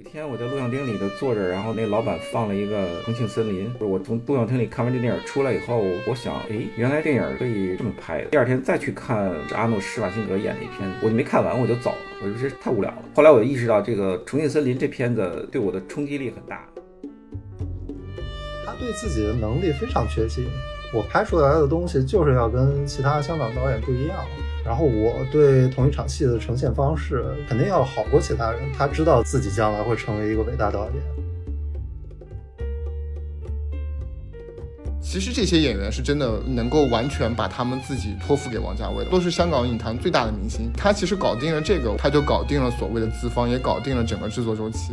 一天我在录像厅里头坐着，然后那老板放了一个《重庆森林》。我从录像厅里看完这电影出来以后，我想，哎，原来电影可以这么拍。第二天再去看阿诺·施瓦辛格演的一片，我就没看完我就走了，我说这太无聊了。后来我就意识到，这个《重庆森林》这片子对我的冲击力很大。他对自己的能力非常确信，我拍出来的东西就是要跟其他香港导演不一样。然后我对同一场戏的呈现方式肯定要好过其他人。他知道自己将来会成为一个伟大导演。其实这些演员是真的能够完全把他们自己托付给王家卫的，都是香港影坛最大的明星。他其实搞定了这个，他就搞定了所谓的资方，也搞定了整个制作周期。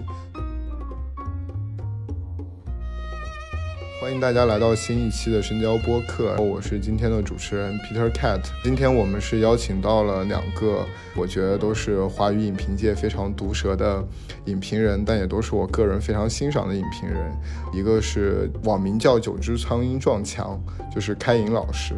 欢迎大家来到新一期的深交播客，我是今天的主持人 Peter Cat。今天我们是邀请到了两个，我觉得都是华语影评界非常毒舌的影评人，但也都是我个人非常欣赏的影评人。一个是网名叫“九只苍蝇撞墙”，就是开颖老师。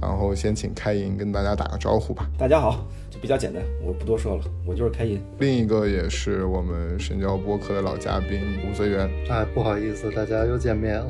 然后先请开颖跟大家打个招呼吧。大家好。就比较简单，我不多说了，我就是开银。另一个也是我们深交播客的老嘉宾吴泽源。哎，不好意思，大家又见面了。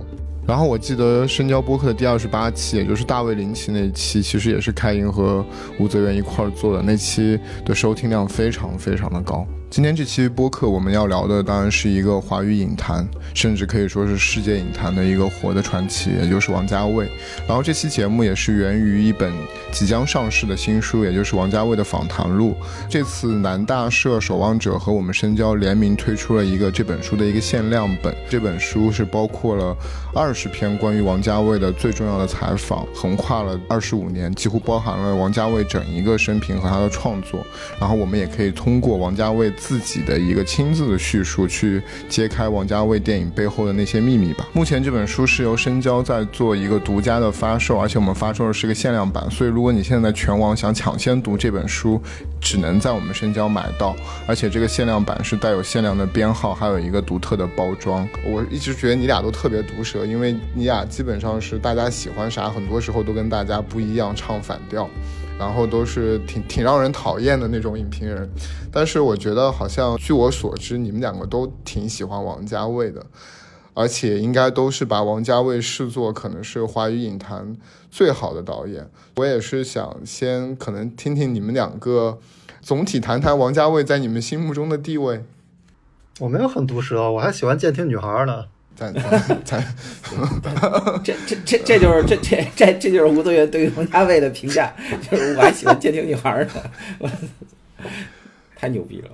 然后我记得深交播客的第二十八期，也就是大卫林奇那期，其实也是开莹和吴泽源一块儿做的，那期的收听量非常非常的高。今天这期播客我们要聊的当然是一个华语影坛，甚至可以说是世界影坛的一个活的传奇，也就是王家卫。然后这期节目也是源于一本即将上市的新书，也就是王家卫的访谈录。这次南大社守望者和我们深交联名推出了一个这本书的一个限量本。这本书是包括了二十篇关于王家卫的最重要的采访，横跨了二十五年，几乎包含了王家卫整一个生平和他的创作。然后我们也可以通过王家卫。自己的一个亲自的叙述，去揭开王家卫电影背后的那些秘密吧。目前这本书是由深交在做一个独家的发售，而且我们发售的是个限量版，所以如果你现在全网想抢先读这本书，只能在我们深交买到。而且这个限量版是带有限量的编号，还有一个独特的包装。我一直觉得你俩都特别毒舌，因为你俩基本上是大家喜欢啥，很多时候都跟大家不一样，唱反调。然后都是挺挺让人讨厌的那种影评人，但是我觉得好像据我所知，你们两个都挺喜欢王家卫的，而且应该都是把王家卫视作可能是华语影坛最好的导演。我也是想先可能听听你们两个总体谈谈王家卫在你们心目中的地位。我没有很毒舌，我还喜欢监听女孩呢。咱咱，这这这这就是这这这这就是吴泽源对于王家卫的评价，就是我还喜欢监听女孩呢，太牛逼了。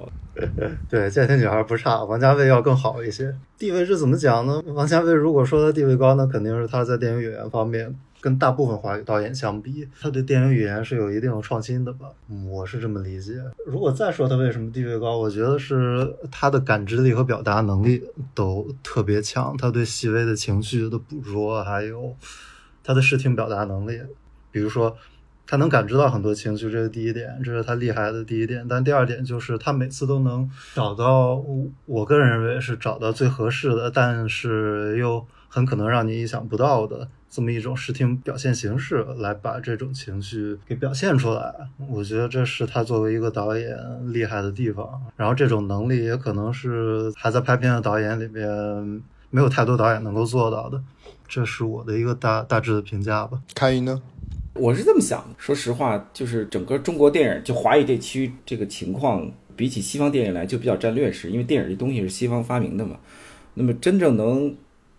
对，监听女孩不差，王家卫要更好一些。地位是怎么讲呢？王家卫如果说他地位高，那肯定是他在电影演员方面。跟大部分华语导演相比，他对电影语言是有一定的创新的吧？我是这么理解。如果再说他为什么地位高，我觉得是他的感知力和表达能力都特别强。他对细微的情绪的捕捉，还有他的视听表达能力，比如说他能感知到很多情绪，这是第一点，这是他厉害的第一点。但第二点就是他每次都能找到，我个人认为是找到最合适的，但是又很可能让你意想不到的。这么一种视听表现形式来把这种情绪给表现出来，我觉得这是他作为一个导演厉害的地方。然后这种能力也可能是还在拍片的导演里面没有太多导演能够做到的，这是我的一个大大致的评价吧。开音呢？我是这么想的，说实话，就是整个中国电影就华语地区这个情况，比起西方电影来就比较占劣势，因为电影这东西是西方发明的嘛。那么真正能。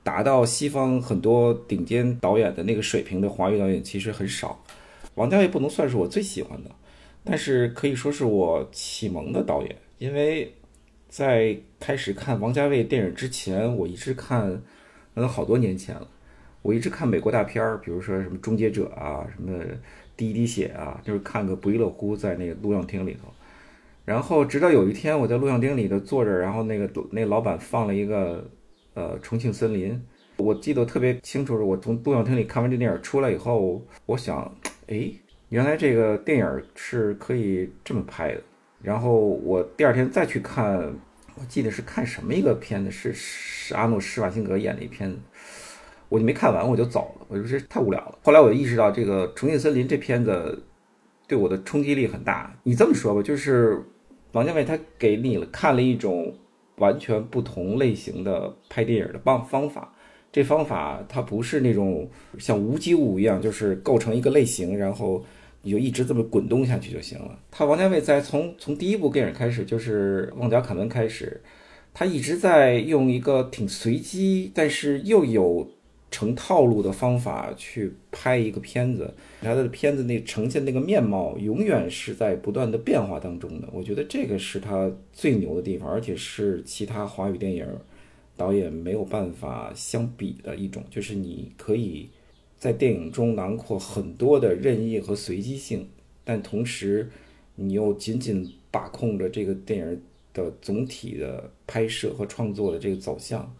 达到西方很多顶尖导演的那个水平的华语导演其实很少，王家卫不能算是我最喜欢的，但是可以说是我启蒙的导演。因为在开始看王家卫电影之前，我一直看，那都好多年前了，我一直看美国大片儿，比如说什么《终结者》啊，什么《第一滴血》啊，就是看个不亦乐乎，在那个录像厅里头。然后直到有一天，我在录像厅里头坐着，然后那个那老板放了一个。呃，重庆森林，我记得特别清楚，是我从录像厅里看完这电影出来以后，我想，哎，原来这个电影是可以这么拍的。然后我第二天再去看，我记得是看什么一个片子，是是阿诺·施瓦辛格演的一片，我就没看完，我就走了，我说这太无聊了。后来我意识到，这个《重庆森林》这片子对我的冲击力很大。你这么说吧，就是王家卫他给你了看了一种。完全不同类型的拍电影的方方法。这方法它不是那种像无机物一样，就是构成一个类型，然后你就一直这么滚动下去就行了。他王家卫在从从第一部电影开始，就是《旺角卡门》开始，他一直在用一个挺随机，但是又有成套路的方法去拍一个片子。他的片子那呈现那个面貌，永远是在不断的变化当中的。我觉得这个是他最牛的地方，而且是其他华语电影导演没有办法相比的一种，就是你可以在电影中囊括很多的任意和随机性，但同时你又紧紧把控着这个电影的总体的拍摄和创作的这个走向，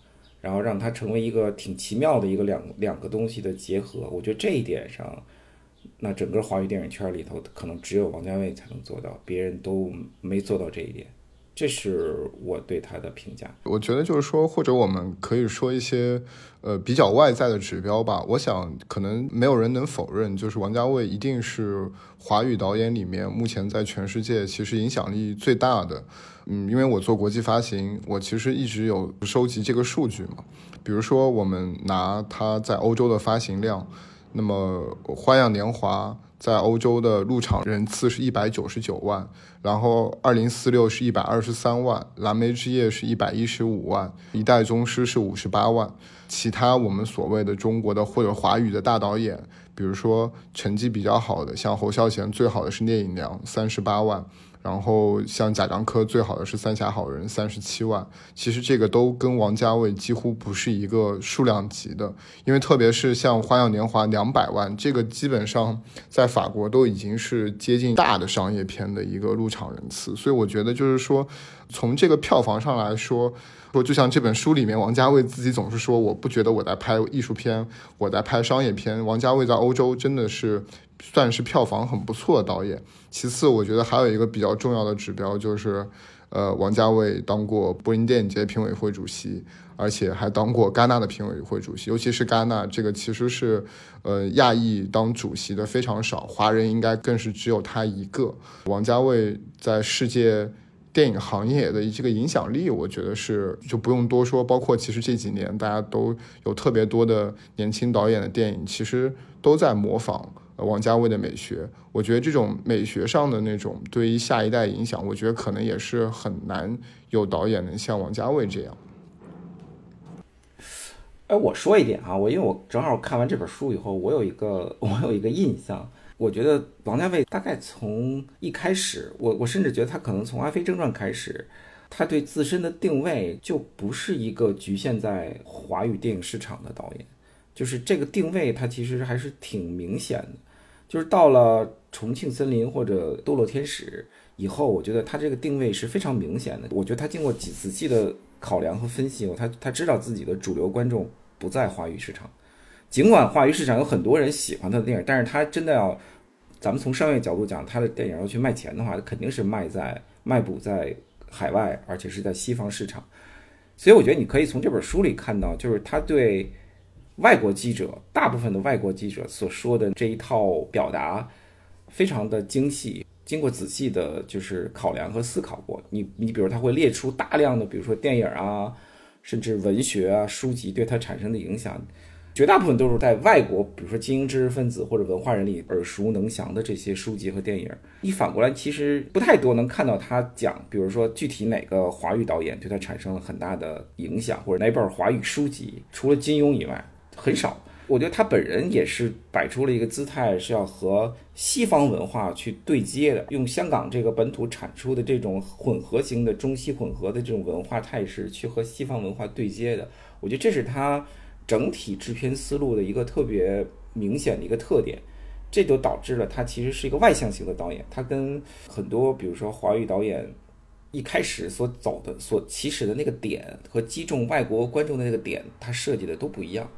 然后让它成为一个挺奇妙的一个两两个东西的结合。我觉得这一点上。那整个华语电影圈里头，可能只有王家卫才能做到，别人都没做到这一点。这是我对他的评价。我觉得就是说，或者我们可以说一些呃比较外在的指标吧。我想，可能没有人能否认，就是王家卫一定是华语导演里面目前在全世界其实影响力最大的。嗯，因为我做国际发行，我其实一直有收集这个数据嘛。比如说，我们拿他在欧洲的发行量。那么，《花样年华》在欧洲的入场人次是一百九十九万，然后《二零四六》是一百二十三万，《蓝莓之夜》是一百一十五万，《一代宗师》是五十八万。其他我们所谓的中国的或者华语的大导演，比如说成绩比较好的，像侯孝贤，最好的是《聂隐娘》，三十八万。然后像贾樟柯最好的是《三峡好人》，三十七万。其实这个都跟王家卫几乎不是一个数量级的，因为特别是像《花样年华》两百万，这个基本上在法国都已经是接近大的商业片的一个入场人次。所以我觉得就是说，从这个票房上来说，说就像这本书里面，王家卫自己总是说，我不觉得我在拍艺术片，我在拍商业片。王家卫在欧洲真的是。算是票房很不错的导演。其次，我觉得还有一个比较重要的指标就是，呃，王家卫当过柏林电影节评委会主席，而且还当过戛纳的评委会主席。尤其是戛纳这个，其实是呃亚裔当主席的非常少，华人应该更是只有他一个。王家卫在世界电影行业的这个影响力，我觉得是就不用多说。包括其实这几年大家都有特别多的年轻导演的电影，其实都在模仿。王家卫的美学，我觉得这种美学上的那种对于下一代影响，我觉得可能也是很难有导演能像王家卫这样。哎，我说一点啊，我因为我正好看完这本书以后，我有一个 我有一个印象，我觉得王家卫大概从一开始，我我甚至觉得他可能从《阿飞正传》开始，他对自身的定位就不是一个局限在华语电影市场的导演，就是这个定位，他其实还是挺明显的。就是到了《重庆森林》或者《堕落天使》以后，我觉得他这个定位是非常明显的。我觉得他经过仔仔细的考量和分析，他他知道自己的主流观众不在华语市场。尽管华语市场有很多人喜欢他的电影，但是他真的要，咱们从商业角度讲，他的电影要去卖钱的话，肯定是卖在卖补在海外，而且是在西方市场。所以我觉得你可以从这本书里看到，就是他对。外国记者，大部分的外国记者所说的这一套表达，非常的精细，经过仔细的，就是考量和思考过。你你比如他会列出大量的，比如说电影啊，甚至文学啊书籍对他产生的影响，绝大部分都是在外国，比如说精英知识分子或者文化人里耳熟能详的这些书籍和电影。你反过来其实不太多能看到他讲，比如说具体哪个华语导演对他产生了很大的影响，或者哪本华语书籍，除了金庸以外。很少，我觉得他本人也是摆出了一个姿态，是要和西方文化去对接的，用香港这个本土产出的这种混合型的中西混合的这种文化态势去和西方文化对接的。我觉得这是他整体制片思路的一个特别明显的一个特点，这就导致了他其实是一个外向型的导演。他跟很多比如说华语导演一开始所走的、所起始的那个点和击中外国观众的那个点，他设计的都不一样。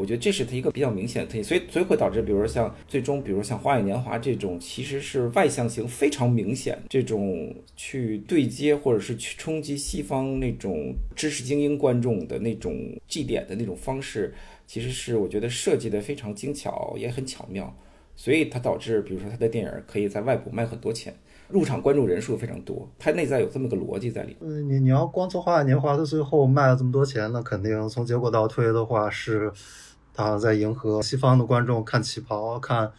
我觉得这是它一个比较明显的特点，所以所以会导致，比如说像最终，比如像《花样年华》这种，其实是外向型非常明显，这种去对接或者是去冲击西方那种知识精英观众的那种祭点的那种方式，其实是我觉得设计的非常精巧，也很巧妙。所以它导致，比如说他的电影可以在外部卖很多钱，入场观众人数非常多，它内在有这么个逻辑在里。嗯，你你要光从《花样年华》的最后卖了这么多钱，那肯定从结果倒推的话，是他在迎合西方的观众看旗袍，看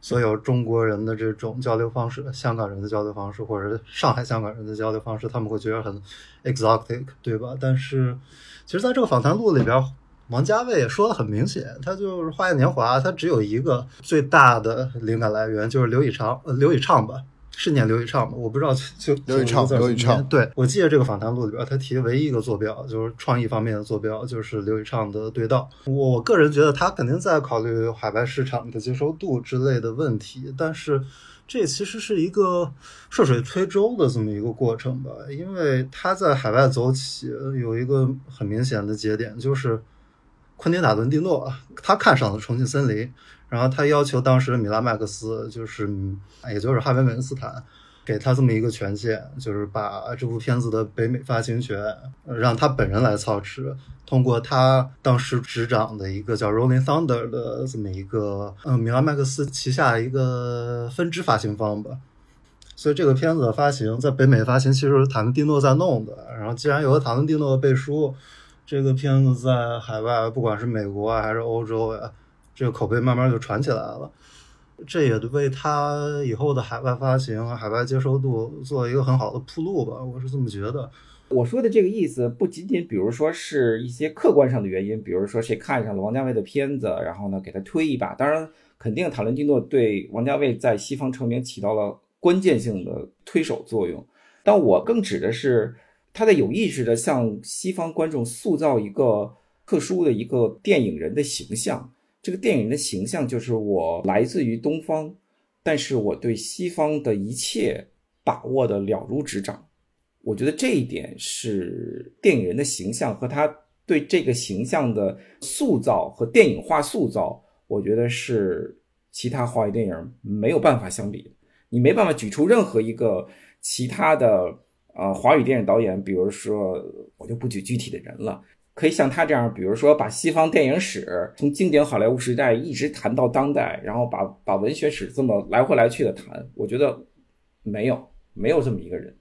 所有中国人的这种交流方式，香港人的交流方式，或者上海香港人的交流方式，他们会觉得很 exotic，对吧？但是其实在这个访谈录里边。王家卫也说的很明显，他就是《花样年华》，他只有一个最大的灵感来源，就是刘以畅，呃，刘以畅吧，是念刘以畅吗？我不知道，就刘以畅，刘以畅。对，我记得这个访谈录里边，他提的唯一一个坐标，就是创意方面的坐标，就是刘以畅的对道。我个人觉得他肯定在考虑海外市场的接受度之类的问题，但是这其实是一个顺水推舟的这么一个过程吧，因为他在海外走起有一个很明显的节点，就是。昆汀·塔伦蒂诺，他看上了《重庆森林》，然后他要求当时的米拉麦克斯，就是也就是哈维·韦恩斯坦，给他这么一个权限，就是把这部片子的北美发行权让他本人来操持，通过他当时执掌的一个叫 Rolling Thunder 的这么一个，嗯，米拉麦克斯旗下一个分支发行方吧。所以这个片子的发行在北美发行其实是塔伦蒂诺在弄的，然后既然有了塔伦蒂诺的背书。这个片子在海外，不管是美国啊还是欧洲呀，这个口碑慢慢就传起来了。这也为他以后的海外发行、海外接受度做一个很好的铺路吧，我是这么觉得。我说的这个意思，不仅仅比如说是一些客观上的原因，比如说谁看上了王家卫的片子，然后呢给他推一把。当然，肯定塔伦蒂诺对王家卫在西方成名起到了关键性的推手作用。但我更指的是。他在有意识的向西方观众塑造一个特殊的一个电影人的形象，这个电影人的形象就是我来自于东方，但是我对西方的一切把握的了如指掌。我觉得这一点是电影人的形象和他对这个形象的塑造和电影化塑造，我觉得是其他华语电影没有办法相比。你没办法举出任何一个其他的。呃，华语电影导演，比如说，我就不举具体的人了，可以像他这样，比如说把西方电影史从经典好莱坞时代一直谈到当代，然后把把文学史这么来回来去的谈，我觉得没有没有这么一个人。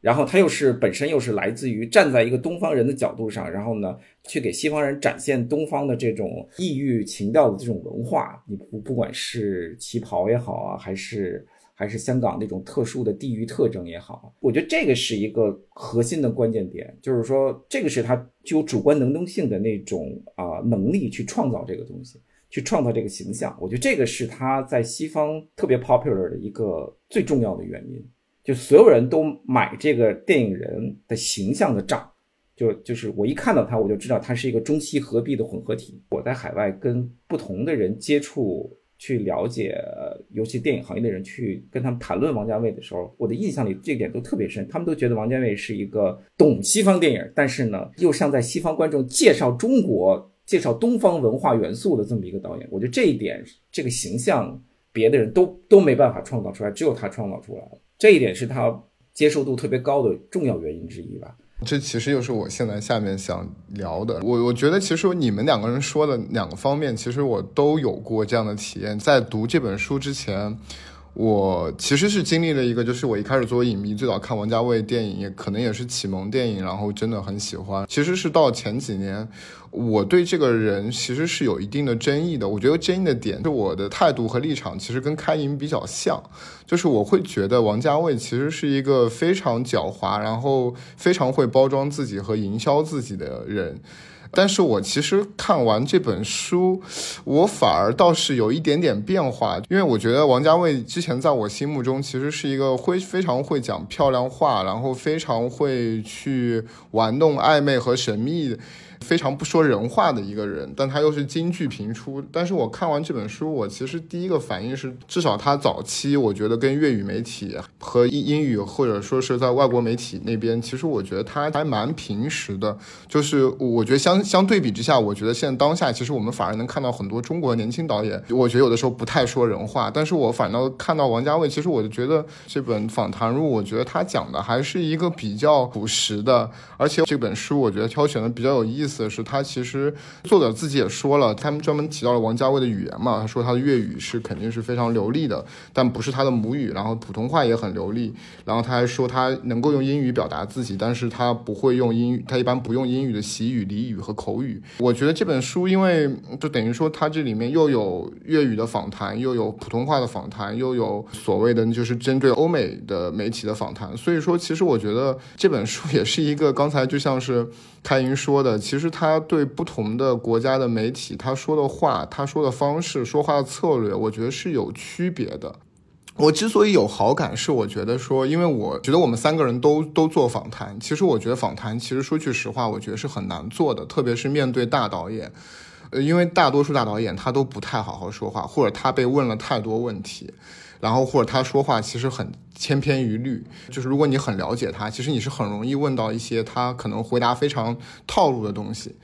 然后他又是本身又是来自于站在一个东方人的角度上，然后呢，去给西方人展现东方的这种异域情调的这种文化，你不不管是旗袍也好啊，还是。还是香港那种特殊的地域特征也好，我觉得这个是一个核心的关键点，就是说这个是他具有主观能动性的那种啊能力去创造这个东西，去创造这个形象。我觉得这个是他在西方特别 popular 的一个最重要的原因，就所有人都买这个电影人的形象的账，就就是我一看到他，我就知道他是一个中西合璧的混合体。我在海外跟不同的人接触。去了解，尤其电影行业的人去跟他们谈论王家卫的时候，我的印象里这一点都特别深。他们都觉得王家卫是一个懂西方电影，但是呢，又像在西方观众介绍中国、介绍东方文化元素的这么一个导演。我觉得这一点，这个形象，别的人都都没办法创造出来，只有他创造出来了。这一点是他接受度特别高的重要原因之一吧。这其实又是我现在下面想聊的。我我觉得，其实你们两个人说的两个方面，其实我都有过这样的体验。在读这本书之前。我其实是经历了一个，就是我一开始作为影迷，最早看王家卫电影，也可能也是启蒙电影，然后真的很喜欢。其实是到前几年，我对这个人其实是有一定的争议的。我觉得争议的点是我的态度和立场其实跟开营比较像，就是我会觉得王家卫其实是一个非常狡猾，然后非常会包装自己和营销自己的人。但是我其实看完这本书，我反而倒是有一点点变化，因为我觉得王家卫之前在我心目中其实是一个会非常会讲漂亮话，然后非常会去玩弄暧昧和神秘。非常不说人话的一个人，但他又是京剧频出。但是我看完这本书，我其实第一个反应是，至少他早期，我觉得跟粤语媒体和英英语或者说是在外国媒体那边，其实我觉得他还蛮平实的。就是我觉得相相对比之下，我觉得现在当下，其实我们反而能看到很多中国年轻导演，我觉得有的时候不太说人话。但是我反倒看到王家卫，其实我就觉得这本访谈录，我觉得他讲的还是一个比较朴实的，而且这本书我觉得挑选的比较有意思。是，他其实作者自己也说了，他们专门提到了王家卫的语言嘛，他说他的粤语是肯定是非常流利的，但不是他的母语，然后普通话也很流利，然后他还说他能够用英语表达自己，但是他不会用英语，他一般不用英语的习语、俚语和口语。我觉得这本书，因为就等于说他这里面又有粤语的访谈，又有普通话的访谈，又有所谓的就是针对欧美的媒体的访谈，所以说其实我觉得这本书也是一个刚才就像是开云说的，其实他对不同的国家的媒体他说的话、他说的方式、说话的策略，我觉得是有区别的。我之所以有好感，是我觉得说，因为我觉得我们三个人都都做访谈，其实我觉得访谈其实说句实话，我觉得是很难做的，特别是面对大导演，呃，因为大多数大导演他都不太好好说话，或者他被问了太多问题，然后或者他说话其实很千篇一律，就是如果你很了解他，其实你是很容易问到一些他可能回答非常套路的东西。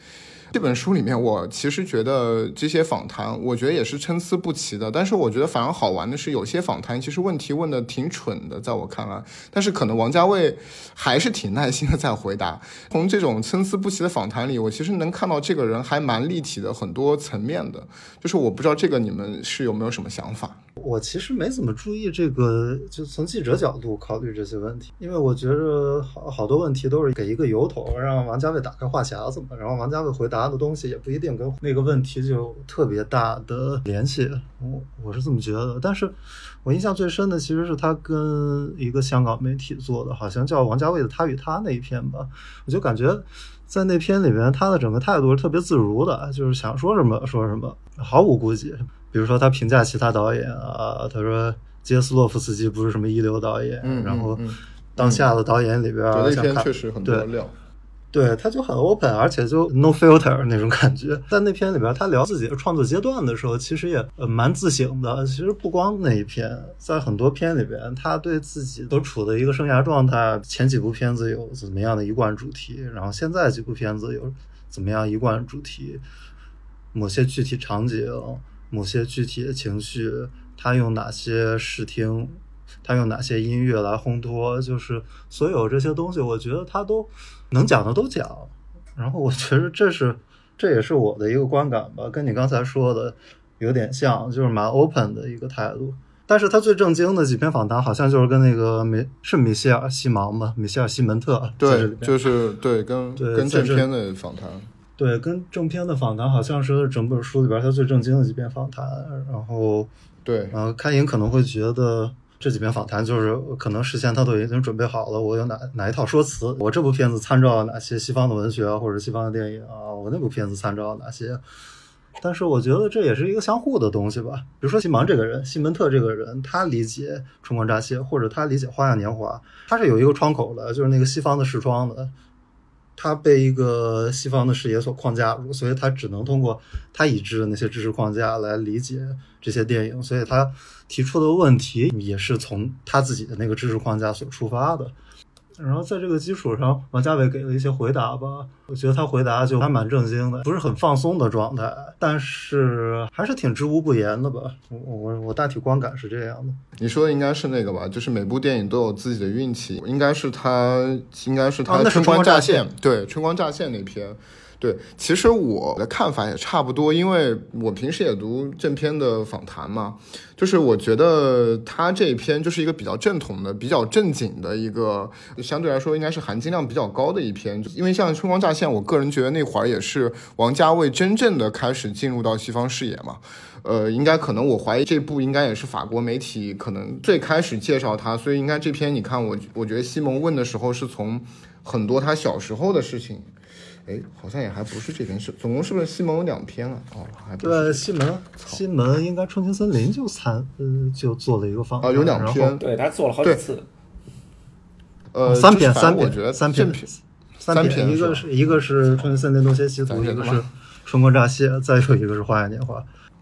这本书里面，我其实觉得这些访谈，我觉得也是参差不齐的。但是我觉得反而好玩的是，有些访谈其实问题问的挺蠢的，在我看来。但是可能王家卫还是挺耐心的在回答。从这种参差不齐的访谈里，我其实能看到这个人还蛮立体的，很多层面的。就是我不知道这个你们是有没有什么想法？我其实没怎么注意这个，就从记者角度考虑这些问题，因为我觉得好好多问题都是给一个由头，让王家卫打开话匣子嘛，然后王家卫回答的东西也不一定跟那个问题就特别大的联系，我我是这么觉得。但是我印象最深的其实是他跟一个香港媒体做的，好像叫王家卫的《他与他》那一篇吧，我就感觉在那篇里面他的整个态度是特别自如的，就是想说什么说什么，毫无顾忌。比如说他评价其他导演啊，他说杰斯洛夫斯基不是什么一流导演，嗯然后当下的导演里边，那像看篇确实很多对料。对，他就很 open，而且就 no filter 那种感觉。在那篇里边，他聊自己的创作阶段的时候，其实也呃蛮自省的。其实不光那一篇，在很多篇里边，他对自己所处的一个生涯状态，前几部片子有怎么样的一贯主题，然后现在几部片子有怎么样一贯主题，某些具体场景，某些具体的情绪，他用哪些视听。他用哪些音乐来烘托？就是所有这些东西，我觉得他都能讲的都讲。然后我觉得这是这也是我的一个观感吧，跟你刚才说的有点像，就是蛮 open 的一个态度。但是他最正经的几篇访谈，好像就是跟那个米是米歇尔西芒吧，米歇尔西门特对就是对跟对跟正片的访谈。对，跟正片的访谈好像是整本书里边他最正经的几篇访谈。然后，对，然后开颖可能会觉得这几篇访谈就是可能事先他都已经准备好了，我有哪哪一套说辞，我这部片子参照了哪些西方的文学啊，或者西方的电影啊，我那部片子参照了哪些。但是我觉得这也是一个相互的东西吧。比如说西芒这个人，西门特这个人，他理解《春光乍泄》或者他理解《花样年华》，他是有一个窗口的，就是那个西方的视窗的。他被一个西方的视野所框架住，所以他只能通过他已知的那些知识框架来理解这些电影，所以他提出的问题也是从他自己的那个知识框架所出发的。然后在这个基础上，王家卫给了一些回答吧，我觉得他回答就还蛮正经的，不是很放松的状态，但是还是挺知无不言的吧。我我我大体观感是这样的。你说的应该是那个吧？就是每部电影都有自己的运气，应该是他，应该是他春光乍现，对，春光乍现那篇。对，其实我的看法也差不多，因为我平时也读正片的访谈嘛，就是我觉得他这一篇就是一个比较正统的、比较正经的一个，相对来说应该是含金量比较高的一篇。因为像《春光乍现》，我个人觉得那会儿也是王家卫真正的开始进入到西方视野嘛。呃，应该可能我怀疑这部应该也是法国媒体可能最开始介绍他，所以应该这篇你看我我觉得西蒙问的时候是从很多他小时候的事情。哎，好像也还不是这篇，是总共是不是西蒙有两篇啊？哦，还不对，是西蒙西蒙应该《春情森林》就参呃就做了一个访谈，啊，有两篇，对他做了好几次，呃，三篇，三篇，我觉得三篇，三三篇一个是一个是《春森林东邪西图三》，篇吗一个是《春光乍泄》，再有一个是《花样年华》。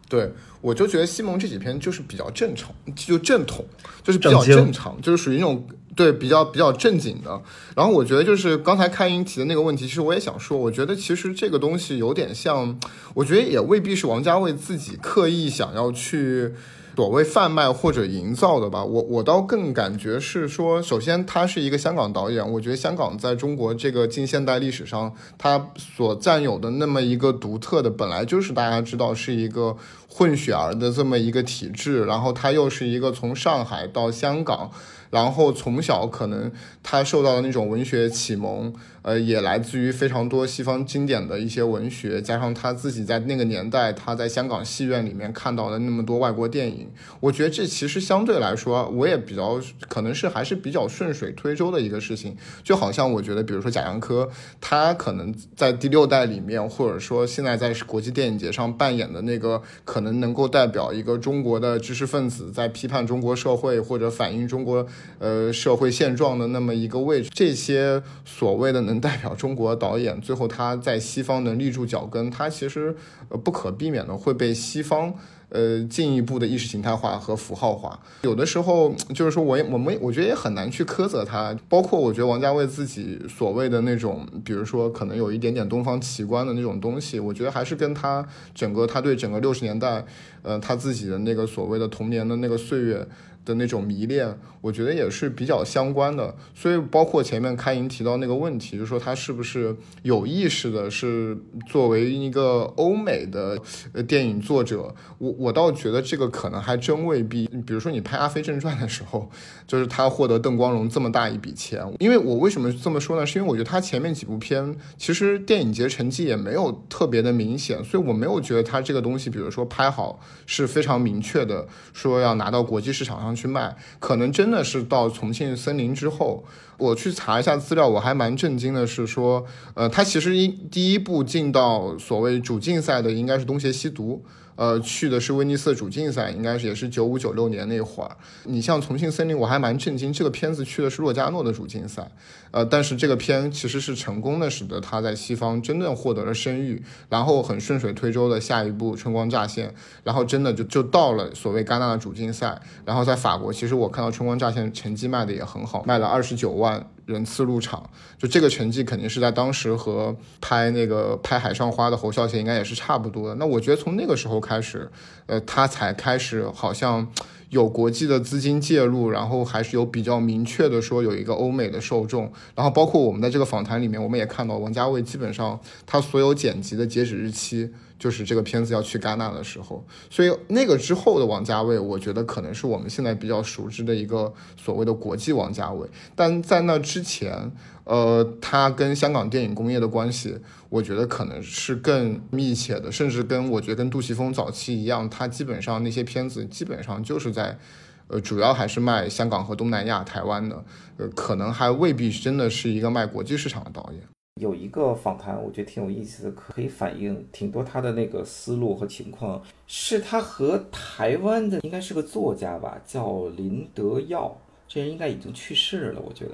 对，我就觉得西蒙这几篇就是比较正常，就正统，就是比较正常，就是属于那种对比较比较正经的。然后我觉得就是刚才开英提的那个问题，其实我也想说，我觉得其实这个东西有点像，我觉得也未必是王家卫自己刻意想要去。所谓贩卖或者营造的吧。我我倒更感觉是说，首先他是一个香港导演，我觉得香港在中国这个近现代历史上，他所占有的那么一个独特的，本来就是大家知道是一个混血儿的这么一个体制，然后他又是一个从上海到香港。然后从小可能他受到的那种文学启蒙，呃，也来自于非常多西方经典的一些文学，加上他自己在那个年代他在香港戏院里面看到的那么多外国电影，我觉得这其实相对来说，我也比较可能是还是比较顺水推舟的一个事情。就好像我觉得，比如说贾樟柯，他可能在第六代里面，或者说现在在国际电影节上扮演的那个，可能能够代表一个中国的知识分子在批判中国社会或者反映中国。呃，社会现状的那么一个位置，这些所谓的能代表中国导演，最后他在西方能立住脚跟，他其实呃不可避免的会被西方。呃，进一步的意识形态化和符号化，有的时候就是说，我也我们我觉得也很难去苛责他。包括我觉得王家卫自己所谓的那种，比如说可能有一点点东方奇观的那种东西，我觉得还是跟他整个他对整个六十年代，呃，他自己的那个所谓的童年的那个岁月的那种迷恋，我觉得也是比较相关的。所以，包括前面开莹提到那个问题，就是说他是不是有意识的，是作为一个欧美的电影作者，我。我倒觉得这个可能还真未必。比如说你拍《阿飞正传》的时候，就是他获得邓光荣这么大一笔钱。因为我为什么这么说呢？是因为我觉得他前面几部片其实电影节成绩也没有特别的明显，所以我没有觉得他这个东西，比如说拍好是非常明确的，说要拿到国际市场上去卖。可能真的是到《重庆森林》之后，我去查一下资料，我还蛮震惊的，是说，呃，他其实一第一步进到所谓主竞赛的应该是《东邪西毒》。呃，去的是威尼斯主竞赛，应该是也是九五九六年那会儿。你像《重庆森林》，我还蛮震惊，这个片子去的是洛迦诺的主竞赛。呃，但是这个片其实是成功的，使得他在西方真正获得了声誉，然后很顺水推舟的下一步《春光乍现》，然后真的就就到了所谓戛纳的主竞赛。然后在法国，其实我看到《春光乍现》成绩卖的也很好，卖了二十九万。人次入场，就这个成绩肯定是在当时和拍那个拍《海上花》的侯孝贤应该也是差不多的。那我觉得从那个时候开始，呃，他才开始好像有国际的资金介入，然后还是有比较明确的说有一个欧美的受众。然后包括我们在这个访谈里面，我们也看到王家卫基本上他所有剪辑的截止日期。就是这个片子要去戛纳的时候，所以那个之后的王家卫，我觉得可能是我们现在比较熟知的一个所谓的国际王家卫。但在那之前，呃，他跟香港电影工业的关系，我觉得可能是更密切的，甚至跟我觉得跟杜琪峰早期一样，他基本上那些片子基本上就是在，呃，主要还是卖香港和东南亚、台湾的，呃，可能还未必真的是一个卖国际市场的导演。有一个访谈，我觉得挺有意思的，可以反映挺多他的那个思路和情况。是他和台湾的，应该是个作家吧，叫林德耀，这人应该已经去世了。我觉得，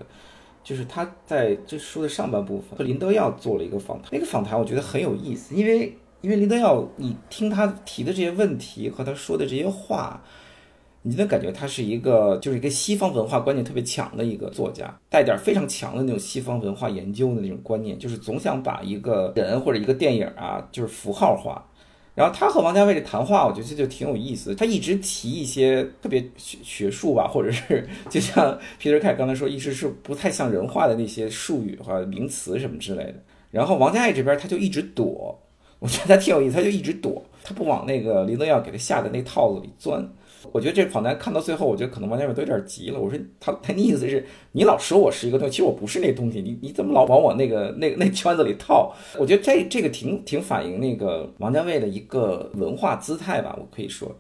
就是他在这书的上半部分和林德耀做了一个访谈，那个访谈我觉得很有意思，因为因为林德耀，你听他提的这些问题和他说的这些话。你就能感觉他是一个，就是一个西方文化观念特别强的一个作家，带点非常强的那种西方文化研究的那种观念，就是总想把一个人或者一个电影啊，就是符号化。然后他和王家卫的谈话，我觉得这就挺有意思。他一直提一些特别学学术吧，或者是就像皮特凯刚才说，一直是不太像人话的那些术语和名词什么之类的。然后王家卫这边他就一直躲，我觉得他挺有意思，他就一直躲，他不往那个林德耀给他下的那套子里钻。我觉得这访谈看到最后，我觉得可能王家卫都有点急了。我说他他的意思是你老说我是一个东西，其实我不是那东西，你你怎么老往我那个那那圈子里套？我觉得这这个挺挺反映那个王家卫的一个文化姿态吧，我可以说。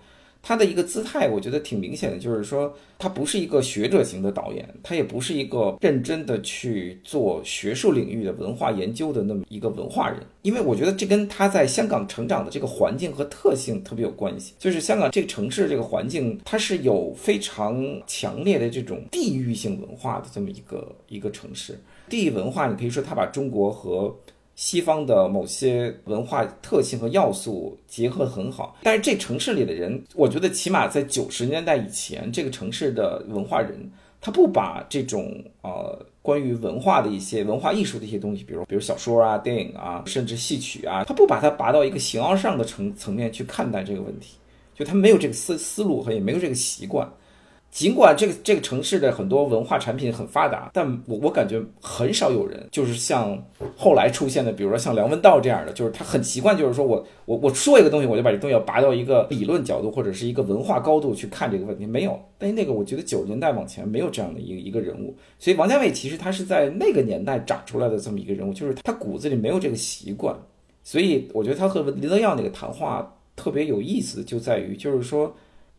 他的一个姿态，我觉得挺明显的，就是说他不是一个学者型的导演，他也不是一个认真的去做学术领域的文化研究的那么一个文化人。因为我觉得这跟他在香港成长的这个环境和特性特别有关系。就是香港这个城市这个环境，它是有非常强烈的这种地域性文化的这么一个一个城市。地域文化，你可以说他把中国和西方的某些文化特性和要素结合很好，但是这城市里的人，我觉得起码在九十年代以前，这个城市的文化人，他不把这种呃关于文化的一些文化艺术的一些东西，比如比如小说啊、电影啊，甚至戏曲啊，他不把它拔到一个形而上的层层面去看待这个问题。就他没有这个思思路和也没有这个习惯。尽管这个这个城市的很多文化产品很发达，但我我感觉很少有人就是像后来出现的，比如说像梁文道这样的，就是他很习惯，就是说我我我说一个东西，我就把这东西要拔到一个理论角度或者是一个文化高度去看这个问题，没有。但是那个我觉得九十年代往前没有这样的一个一个人物，所以王家卫其实他是在那个年代长出来的这么一个人物，就是他骨子里没有这个习惯，所以我觉得他和林德耀那个谈话特别有意思，就在于就是说。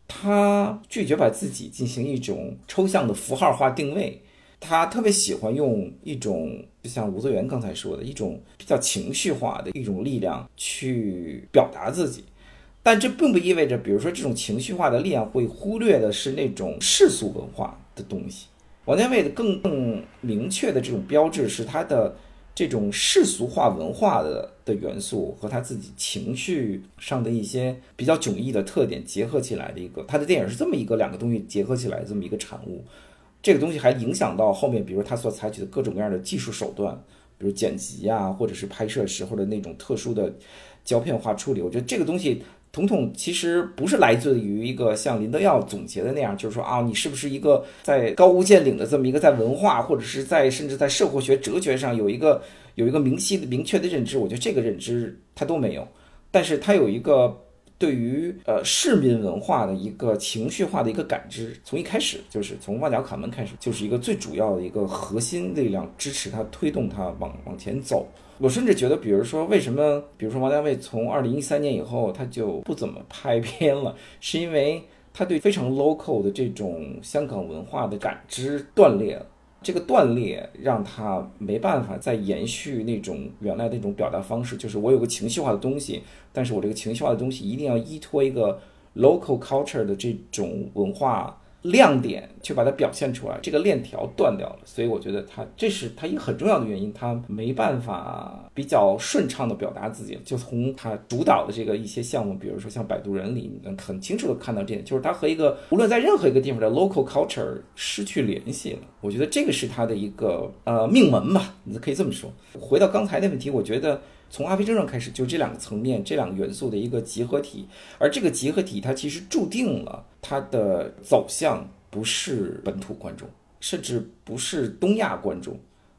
他拒绝把自己进行一种抽象的符号化定位，他特别喜欢用一种，就像吴泽元刚才说的一种比较情绪化的一种力量去表达自己，但这并不意味着，比如说这种情绪化的力量会忽略的是那种世俗文化的东西。王家卫的更更明确的这种标志是他的。这种世俗化文化的的元素和他自己情绪上的一些比较迥异的特点结合起来的一个，他的电影是这么一个两个东西结合起来这么一个产物。这个东西还影响到后面，比如他所采取的各种各样的技术手段，比如剪辑啊，或者是拍摄时候的那种特殊的胶片化处理。我觉得这个东西。统统其实不是来自于一个像林德耀总结的那样，就是说啊，你是不是一个在高屋建瓴的这么一个在文化或者是在甚至在社会学哲学上有一个有一个明晰的明确的认知？我觉得这个认知他都没有，但是他有一个对于呃市民文化的一个情绪化的一个感知，从一开始就是从万角卡门开始，就是一个最主要的一个核心力量支持他推动他往往前走。我甚至觉得，比如说，为什么，比如说王家卫从二零一三年以后他就不怎么拍片了，是因为他对非常 local 的这种香港文化的感知断裂了。这个断裂让他没办法再延续那种原来那种表达方式，就是我有个情绪化的东西，但是我这个情绪化的东西一定要依托一个 local culture 的这种文化。亮点去把它表现出来，这个链条断掉了，所以我觉得他这是他一个很重要的原因，他没办法比较顺畅的表达自己。就从他主导的这个一些项目，比如说像《摆渡人》里，你能很清楚的看到这点，就是他和一个无论在任何一个地方的 local culture 失去联系了。我觉得这个是他的一个呃命门吧，你可以这么说。回到刚才的问题，我觉得。从阿飞正传开始，就这两个层面、这两个元素的一个结合体，而这个结合体它其实注定了它的走向不是本土观众，甚至不是东亚观众，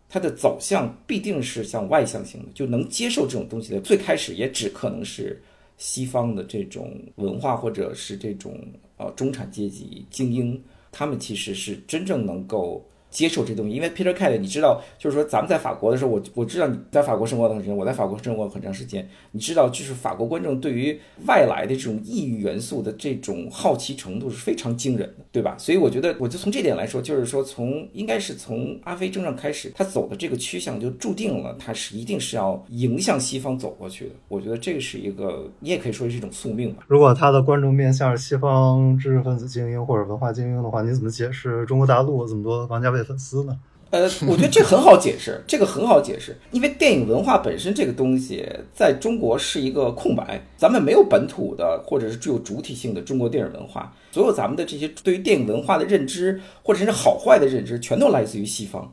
它的走向必定是向外向型的，就能接受这种东西的。最开始也只可能是西方的这种文化，或者是这种呃中产阶级精英，他们其实是真正能够。接受这东西，因为 Peter Cat，你知道，就是说咱们在法国的时候，我我知道你在法国生活很长时间，我在法国生活很长时间，你知道，就是法国观众对于外来的这种异域元素的这种好奇程度是非常惊人的，对吧？所以我觉得，我就从这点来说，就是说，从应该是从阿飞正传开始，他走的这个趋向就注定了他是一定是要迎向西方走过去的。我觉得这个是一个，你也可以说是一种宿命吧。如果他的观众面向是西方知识分子精英或者文化精英的话，你怎么解释中国大陆这么多王家卫？粉丝呢？呃，我觉得这很好解释，这个很好解释，因为电影文化本身这个东西在中国是一个空白，咱们没有本土的或者是具有主体性的中国电影文化，所有咱们的这些对于电影文化的认知或者是好坏的认知，全都来自于西方。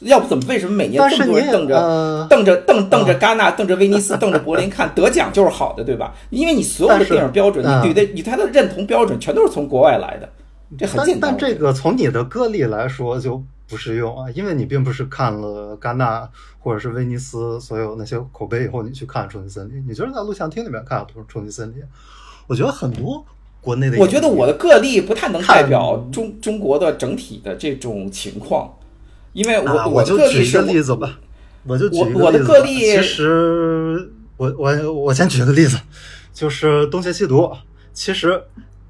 要不怎么为什么每年这么多人瞪着瞪着瞪瞪着戛纳、瞪着威尼斯、瞪着柏林看得奖就是好的，对吧？因为你所有的电影标准，你对的，你他的认同标准全都是从国外来的。这很简单，但这个从你的个例来说就不适用啊，因为你并不是看了戛纳或者是威尼斯所有那些口碑以后，你去看《重庆森林》，你就是在录像厅里面看《重庆森林》。我觉得很多国内的，我觉得我的个例不太能代表中中国的整体的这种情况，因为我我就举一个例子吧，我就举我的个例，其实我我我先举个例子，就是《东邪西毒》，其实。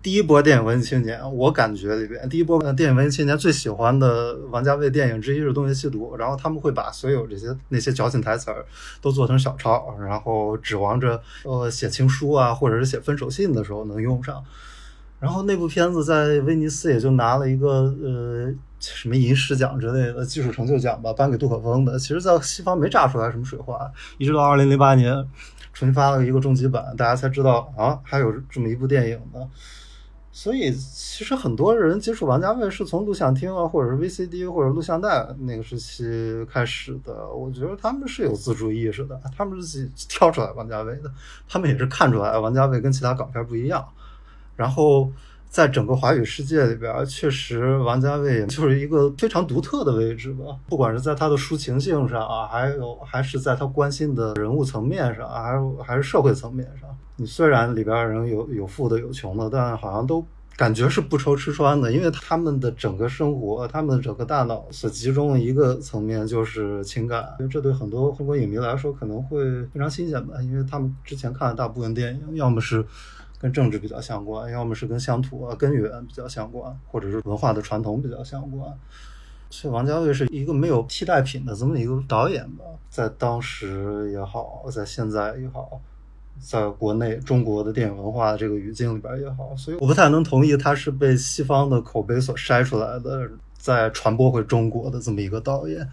第一波电影文艺青年，我感觉里边第一波电影文艺青年最喜欢的王家卫电影之一是《东邪西毒》，然后他们会把所有这些那些矫情台词儿都做成小抄，然后指望着呃写情书啊，或者是写分手信的时候能用上。然后那部片子在威尼斯也就拿了一个呃什么银狮奖之类的技术成就奖吧，颁给杜可风的。其实，在西方没炸出来什么水花，一直到二零零八年重新发了一个终极版，大家才知道啊，还有这么一部电影呢。所以，其实很多人接触王家卫是从录像厅啊，或者是 VCD 或者录像带那个时期开始的。我觉得他们是有自主意识的，他们是自己挑出来王家卫的，他们也是看出来王家卫跟其他港片不一样。然后。在整个华语世界里边，确实王家卫就是一个非常独特的位置吧。不管是在他的抒情性上啊，还有还是在他关心的人物层面上，还是还是社会层面上，你虽然里边人有有富的有穷的，但好像都感觉是不愁吃穿的，因为他们的整个生活，他们的整个大脑所集中的一个层面就是情感。因为这对很多中国影迷来说可能会非常新鲜吧，因为他们之前看的大部分电影，要么是。跟政治比较相关，要么是跟乡土啊根源比较相关，或者是文化的传统比较相关。所以王家卫是一个没有替代品的这么一个导演吧，在当时也好，在现在也好，在国内中国的电影文化这个语境里边也好，所以我不太能同意他是被西方的口碑所筛出来的，再传播回中国的这么一个导演。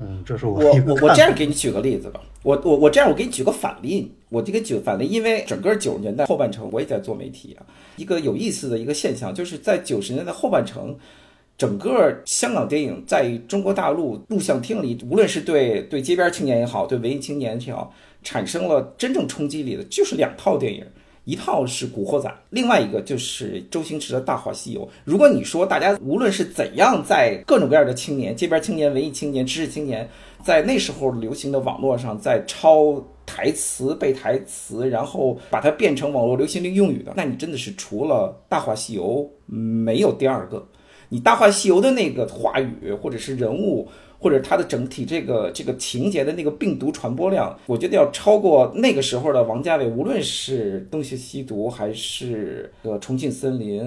嗯，这是我我我我这样给你举个例子吧，我我我这样我给你举个反例，我这个举反例，因为整个九十年代后半程我也在做媒体啊，一个有意思的一个现象就是在九十年代后半程，整个香港电影在中国大陆录像厅里，无论是对对街边青年也好，对文艺青年也好，产生了真正冲击力的，就是两套电影。一套是《古惑仔》，另外一个就是周星驰的《大话西游》。如果你说大家无论是怎样在各种各样的青年、街边青年、文艺青年、知识青年，在那时候流行的网络上在抄台词、背台词，然后把它变成网络流行语用语的，那你真的是除了《大话西游》没有第二个。你《大话西游》的那个话语或者是人物。或者它的整体这个这个情节的那个病毒传播量，我觉得要超过那个时候的王家卫，无论是《东邪西毒》还是《呃重庆森林》，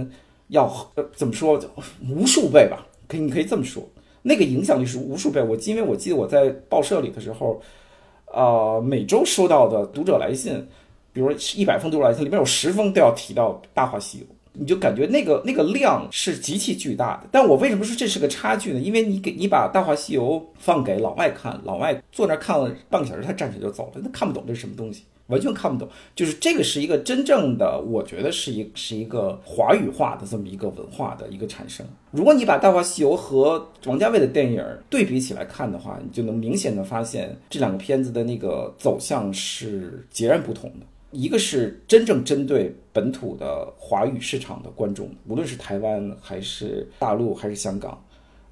要怎么说无数倍吧？可以，你可以这么说，那个影响力是无数倍。我因为我记得我在报社里的时候，呃，每周收到的读者来信，比如一百封读者来信，里面有十封都要提到《大话西游》。你就感觉那个那个量是极其巨大的，但我为什么说这是个差距呢？因为你给你把《大话西游》放给老外看，老外坐那看了半个小时，他站起来就走了，他看不懂这是什么东西，完全看不懂。就是这个是一个真正的，我觉得是一是一个华语化的这么一个文化的一个产生。如果你把《大话西游》和王家卫的电影对比起来看的话，你就能明显的发现这两个片子的那个走向是截然不同的。一个是真正针对本土的华语市场的观众，无论是台湾还是大陆还是香港；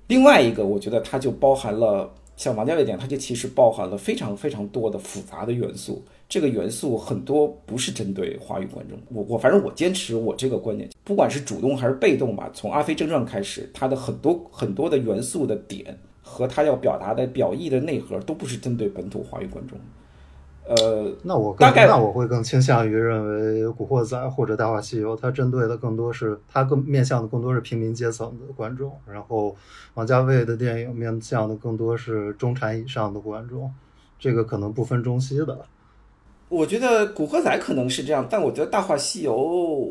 另外一个，我觉得它就包含了像王家卫电影，它就其实包含了非常非常多的复杂的元素。这个元素很多不是针对华语观众，我我反正我坚持我这个观点，不管是主动还是被动吧。从《阿飞正传》开始，它的很多很多的元素的点和它要表达的表意的内核，都不是针对本土华语观众。呃，那我更那我会更倾向于认为《古惑仔》或者《大话西游》，它针对的更多是它更面向的更多是平民阶层的观众，然后王家卫的电影面向的更多是中产以上的观众，这个可能不分中西的。我觉得《古惑仔》可能是这样，但我觉得《大话西游》，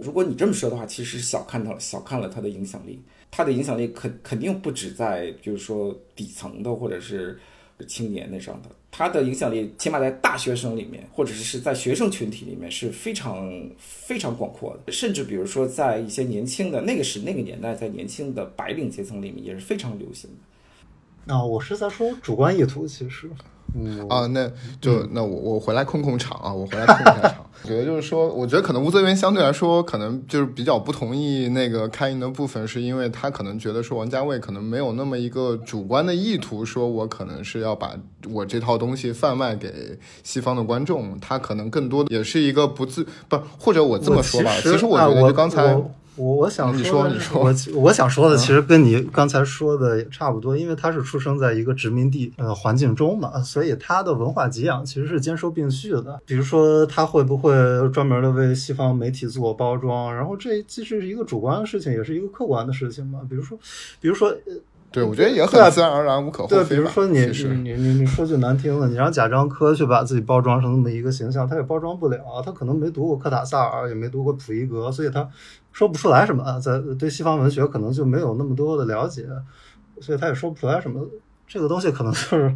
如果你这么说的话，其实小看了小看了它的影响力，它的影响力肯肯定不止在就是说底层的或者是青年那上的。他的影响力，起码在大学生里面，或者是是在学生群体里面是非常非常广阔的。甚至比如说，在一些年轻的那个时那个年代，在年轻的白领阶层里面也是非常流行的。啊，我是在说主观意图，其实。嗯啊，那就那我我回来控控场啊，我回来控一下场。我 觉得就是说，我觉得可能吴泽源相对来说，可能就是比较不同意那个开营的部分，是因为他可能觉得说王家卫可能没有那么一个主观的意图，说我可能是要把我这套东西贩卖给西方的观众，他可能更多的也是一个不自不，或者我这么说吧，其实我觉得就刚才。我我想说，我我想说的其实跟你刚才说的也差不多，因为他是出生在一个殖民地呃环境中嘛，所以他的文化给养其实是兼收并蓄的。比如说他会不会专门的为西方媒体自我包装，然后这既是一个主观的事情，也是一个客观的事情嘛。比如说，比如说。对，我觉得也很自然而然，无可厚非。对，比如说你你你你说句难听的，你让贾樟柯去把自己包装成那么一个形象，他也包装不了。他可能没读过科塔萨尔，也没读过普伊格，所以他说不出来什么。在对西方文学可能就没有那么多的了解，所以他也说不出来什么。这个东西可能就是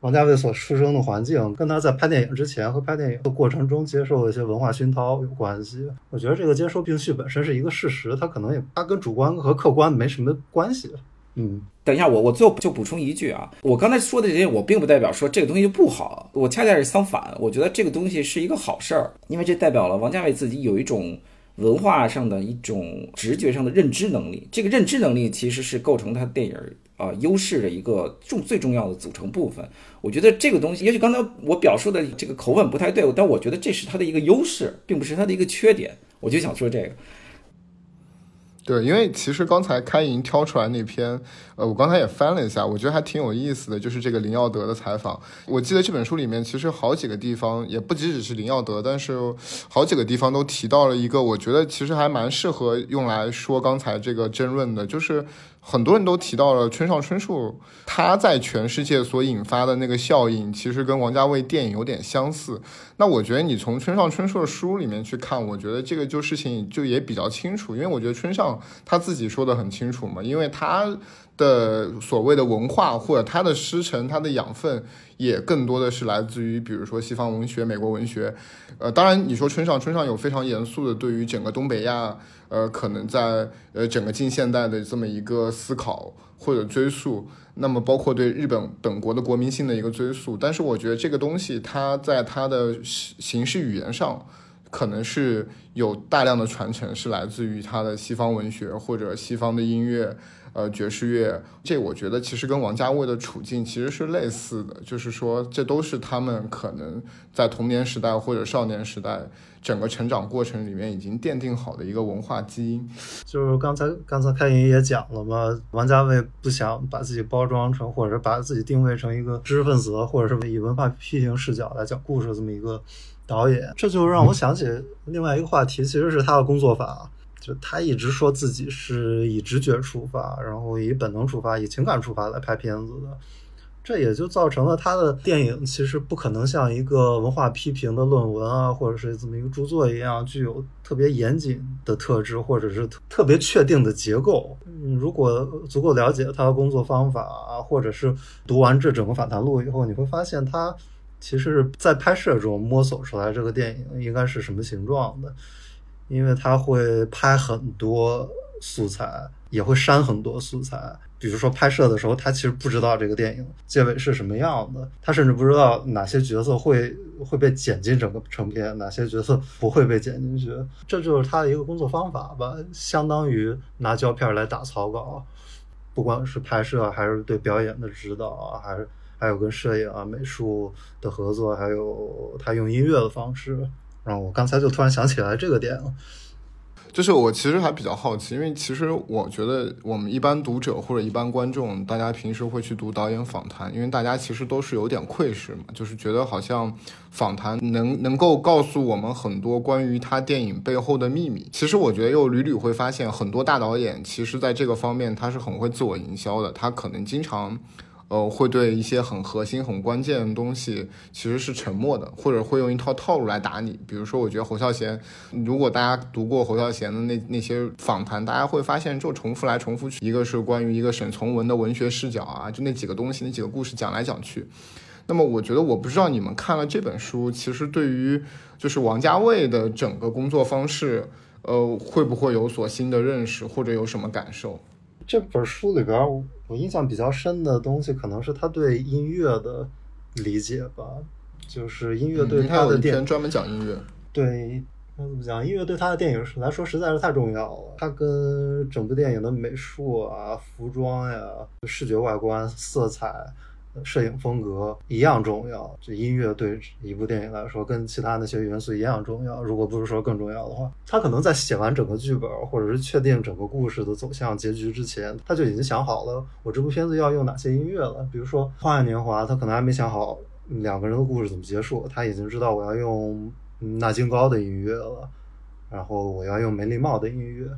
王家卫所出生的环境，跟他在拍电影之前和拍电影的过程中接受的一些文化熏陶有关系。我觉得这个接受并蓄本身是一个事实，它可能也它跟主观和客观没什么关系。嗯，等一下，我我最后就补充一句啊，我刚才说的这些，我并不代表说这个东西就不好，我恰恰是相反，我觉得这个东西是一个好事儿，因为这代表了王家卫自己有一种文化上的一种直觉上的认知能力。这个认知能力其实是构成他电影啊优势的一个重最重要的组成部分。我觉得这个东西，也许刚才我表述的这个口吻不太对，但我觉得这是他的一个优势，并不是他的一个缺点。我就想说这个。对，因为其实刚才开营挑出来那篇，呃，我刚才也翻了一下，我觉得还挺有意思的，就是这个林耀德的采访。我记得这本书里面其实好几个地方，也不仅只是林耀德，但是好几个地方都提到了一个，我觉得其实还蛮适合用来说刚才这个争论的，就是。很多人都提到了村上春树，他在全世界所引发的那个效应，其实跟王家卫电影有点相似。那我觉得你从村上春树的书里面去看，我觉得这个就事情就也比较清楚，因为我觉得村上他自己说的很清楚嘛，因为他的所谓的文化或者他的师承，他的养分也更多的是来自于比如说西方文学、美国文学。呃，当然你说村上，村上有非常严肃的对于整个东北亚。呃，可能在呃整个近现代的这么一个思考或者追溯，那么包括对日本本国的国民性的一个追溯，但是我觉得这个东西它在它的形式语言上，可能是有大量的传承，是来自于他的西方文学或者西方的音乐。呃，爵士乐，这我觉得其实跟王家卫的处境其实是类似的，就是说这都是他们可能在童年时代或者少年时代整个成长过程里面已经奠定好的一个文化基因。就是刚才刚才开营也讲了嘛，王家卫不想把自己包装成，或者把自己定位成一个知识分子，或者是以文化批评视角来讲故事这么一个导演，这就让我想起另外一个话题，其实是他的工作法。就他一直说自己是以直觉出发，然后以本能出发，以情感出发来拍片子的，这也就造成了他的电影其实不可能像一个文化批评的论文啊，或者是这么一个著作一样，具有特别严谨的特质，或者是特别确定的结构。嗯，如果足够了解他的工作方法，或者是读完这整个访谈录以后，你会发现他其实在拍摄中摸索出来这个电影应该是什么形状的。因为他会拍很多素材，也会删很多素材。比如说拍摄的时候，他其实不知道这个电影结尾是什么样的，他甚至不知道哪些角色会会被剪进整个成片，哪些角色不会被剪进去。这就是他的一个工作方法吧，相当于拿胶片来打草稿，不管是拍摄还是对表演的指导，还是还有跟摄影啊、美术的合作，还有他用音乐的方式。然后我刚才就突然想起来这个点了，就是我其实还比较好奇，因为其实我觉得我们一般读者或者一般观众，大家平时会去读导演访谈，因为大家其实都是有点窥视嘛，就是觉得好像访谈能能够告诉我们很多关于他电影背后的秘密。其实我觉得又屡屡会发现，很多大导演其实在这个方面他是很会自我营销的，他可能经常。呃，会对一些很核心、很关键的东西其实是沉默的，或者会用一套套路来打你。比如说，我觉得侯孝贤，如果大家读过侯孝贤的那那些访谈，大家会发现就重复来重复去。一个是关于一个沈从文的文学视角啊，就那几个东西、那几个故事讲来讲去。那么，我觉得我不知道你们看了这本书，其实对于就是王家卫的整个工作方式，呃，会不会有所新的认识，或者有什么感受？这本书里边，我印象比较深的东西，可能是他对音乐的理解吧。就是音乐对他的电影专门讲音乐。对，怎么讲？音乐对他的电影来说实在是太重要了。他跟整部电影的美术啊、服装呀、视觉外观、色彩。摄影风格一样重要，这音乐对一部电影来说，跟其他那些元素一样重要。如果不是说更重要的话，他可能在写完整个剧本，或者是确定整个故事的走向结局之前，他就已经想好了我这部片子要用哪些音乐了。比如说《花样年华》，他可能还没想好两个人的故事怎么结束，他已经知道我要用纳金高的音乐了，然后我要用梅丽茂的音乐。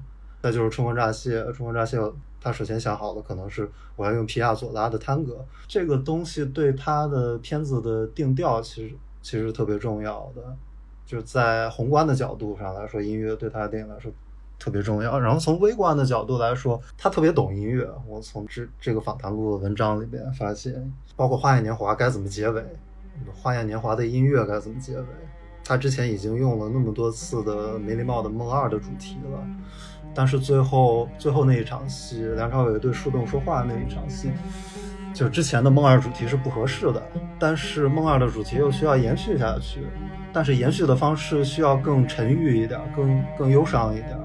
再就是《春光乍泄》，《春光乍泄》。他首先想好的可能是我要用皮亚佐拉的探戈，这个东西对他的片子的定调其实其实特别重要的，就是在宏观的角度上来说，音乐对他的电影来说特别重要。然后从微观的角度来说，他特别懂音乐。我从这这个访谈录的文章里边发现，包括《花样年华》该怎么结尾，《花样年华》的音乐该怎么结尾，他之前已经用了那么多次的梅丽茂的《梦二》的主题了。但是最后最后那一场戏，梁朝伟对树洞说话那一场戏，就之前的梦二主题是不合适的，但是梦二的主题又需要延续下去，但是延续的方式需要更沉郁一点，更更忧伤一点。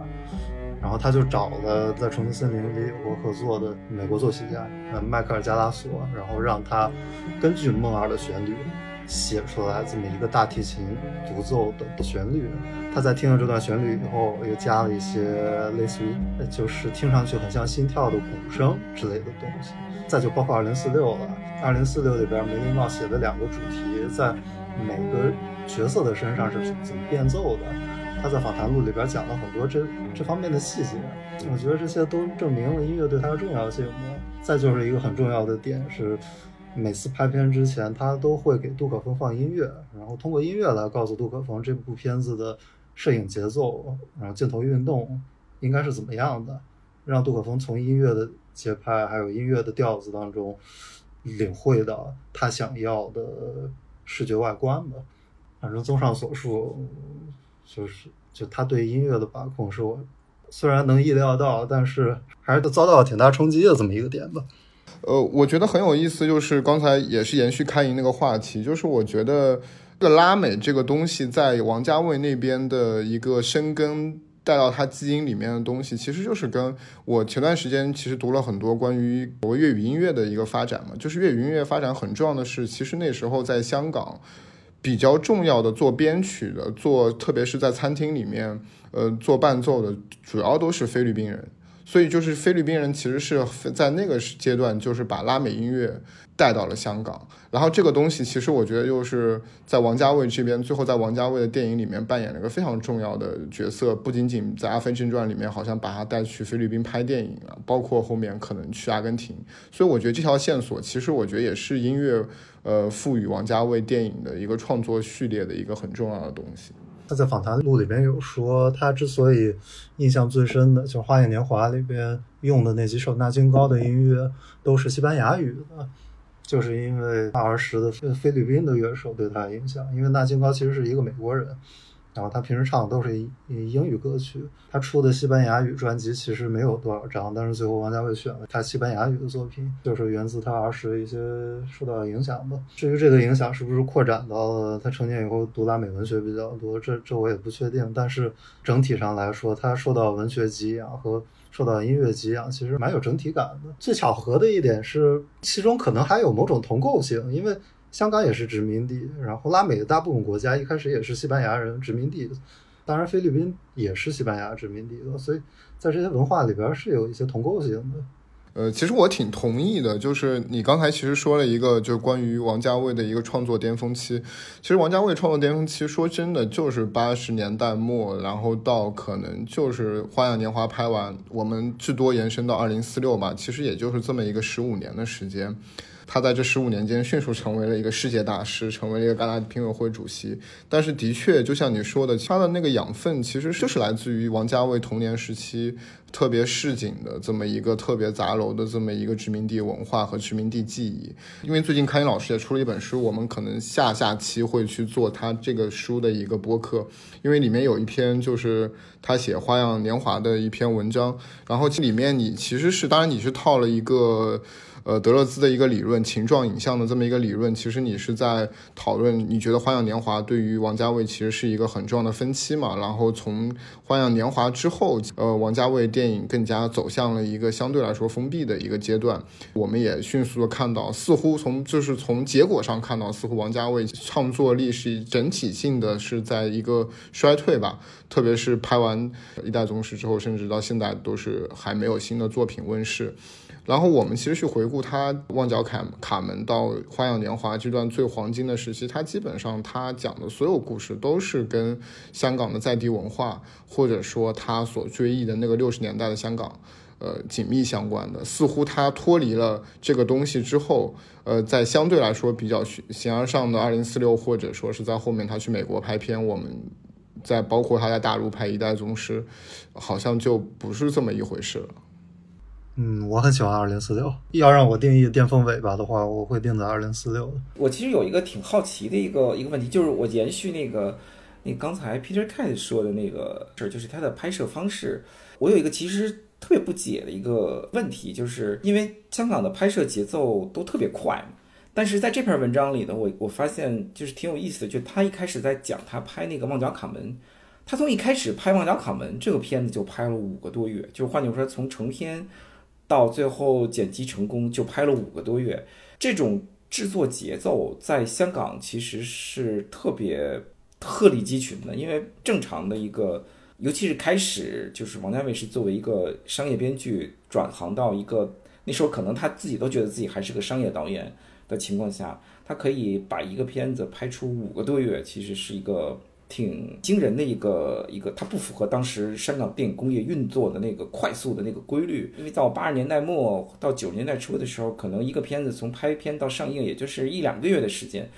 然后他就找了在《重庆森林》里有过合作的美国作曲家，呃，迈克尔·加拉索，然后让他根据梦二的旋律写出来这么一个大提琴独奏的旋律。他在听了这段旋律以后，又加了一些类似于就是听上去很像心跳的鼓声之类的东西。再就包括二零四六了，二零四六里边梅林茂写的两个主题，在每个角色的身上是怎么变奏的。他在访谈录里边讲了很多这这方面的细节，我觉得这些都证明了音乐对他的重要性。再就是一个很重要的点是，每次拍片之前，他都会给杜可风放音乐，然后通过音乐来告诉杜可风这部片子的摄影节奏，然后镜头运动应该是怎么样的，让杜可风从音乐的节拍还有音乐的调子当中领会到他想要的视觉外观吧。反正综上所述。就是，就他对音乐的把控是我虽然能意料到，但是还是遭到了挺大冲击的这么一个点吧。呃，我觉得很有意思，就是刚才也是延续开营那个话题，就是我觉得这个拉美这个东西在王家卫那边的一个生根带到他基因里面的东西，其实就是跟我前段时间其实读了很多关于国粤语音乐的一个发展嘛，就是粤语音乐发展很重要的是，其实那时候在香港。比较重要的做编曲的，做特别是在餐厅里面，呃，做伴奏的，主要都是菲律宾人。所以就是菲律宾人其实是在那个阶段，就是把拉美音乐带到了香港。然后这个东西其实我觉得又是在王家卫这边，最后在王家卫的电影里面扮演了一个非常重要的角色。不仅仅在《阿飞正传》里面，好像把他带去菲律宾拍电影了，包括后面可能去阿根廷。所以我觉得这条线索其实我觉得也是音乐，呃，赋予王家卫电影的一个创作序列的一个很重要的东西。他在访谈录里边有说，他之所以印象最深的就是《花样年华》里边用的那几首纳金高的音乐都是西班牙语的，就是因为他儿时的菲律宾的乐手对他影响，因为纳金高其实是一个美国人。然后他平时唱的都是英语歌曲，他出的西班牙语专辑其实没有多少张，但是最后王家卫选了他西班牙语的作品，就是源自他儿时的一些受到影响吧。至于这个影响是不是扩展到了他成年以后读拉美文学比较多，这这我也不确定。但是整体上来说，他受到文学给养和受到音乐给养，其实蛮有整体感的。最巧合的一点是，其中可能还有某种同构性，因为。香港也是殖民地，然后拉美的大部分国家一开始也是西班牙人殖民地，当然菲律宾也是西班牙殖民地，所以在这些文化里边是有一些同构性的。呃，其实我挺同意的，就是你刚才其实说了一个，就关于王家卫的一个创作巅峰期。其实王家卫创作巅峰期，说真的就是八十年代末，然后到可能就是《花样年华》拍完，我们至多延伸到二零四六吧，其实也就是这么一个十五年的时间。他在这十五年间迅速成为了一个世界大师，成为了一个戛纳评委会主席。但是，的确，就像你说的，他的那个养分其实就是来自于王家卫童年时期特别市井的这么一个特别杂糅的这么一个殖民地文化和殖民地记忆。因为最近开英老师也出了一本书，我们可能下下期会去做他这个书的一个播客，因为里面有一篇就是他写《花样年华》的一篇文章，然后这里面你其实是，当然你是套了一个。呃，德勒兹的一个理论，情状影像的这么一个理论，其实你是在讨论，你觉得《花样年华》对于王家卫其实是一个很重要的分期嘛？然后从《花样年华》之后，呃，王家卫电影更加走向了一个相对来说封闭的一个阶段。我们也迅速的看到，似乎从就是从结果上看到，似乎王家卫创作力是整体性的是在一个衰退吧。特别是拍完《一代宗师》之后，甚至到现在都是还没有新的作品问世。然后我们其实去回顾他《旺角卡卡门》到《花样年华》这段最黄金的时期，他基本上他讲的所有故事都是跟香港的在地文化，或者说他所追忆的那个六十年代的香港，呃，紧密相关的。似乎他脱离了这个东西之后，呃，在相对来说比较形而上的二零四六，或者说是在后面他去美国拍片，我们在包括他在大陆拍《一代宗师》，好像就不是这么一回事了。嗯，我很喜欢二零四六。要让我定义巅峰尾巴的话，我会定在二零四六。我其实有一个挺好奇的一个一个问题，就是我延续那个那刚才 Peter Kay 说的那个事儿，就是他的拍摄方式。我有一个其实特别不解的一个问题，就是因为香港的拍摄节奏都特别快，但是在这篇文章里呢，我我发现就是挺有意思的，就他一开始在讲他拍那个《旺角卡门》，他从一开始拍《旺角卡门》这个片子就拍了五个多月，就是换句话说，从成片到最后剪辑成功就拍了五个多月，这种制作节奏在香港其实是特别鹤立鸡群的，因为正常的一个。尤其是开始，就是王家卫是作为一个商业编剧转行到一个那时候，可能他自己都觉得自己还是个商业导演的情况下，他可以把一个片子拍出五个多月，其实是一个挺惊人的一个一个。它不符合当时香港电影工业运作的那个快速的那个规律，因为到八十年代末到九十年代初的时候，可能一个片子从拍片到上映，也就是一两个月的时间。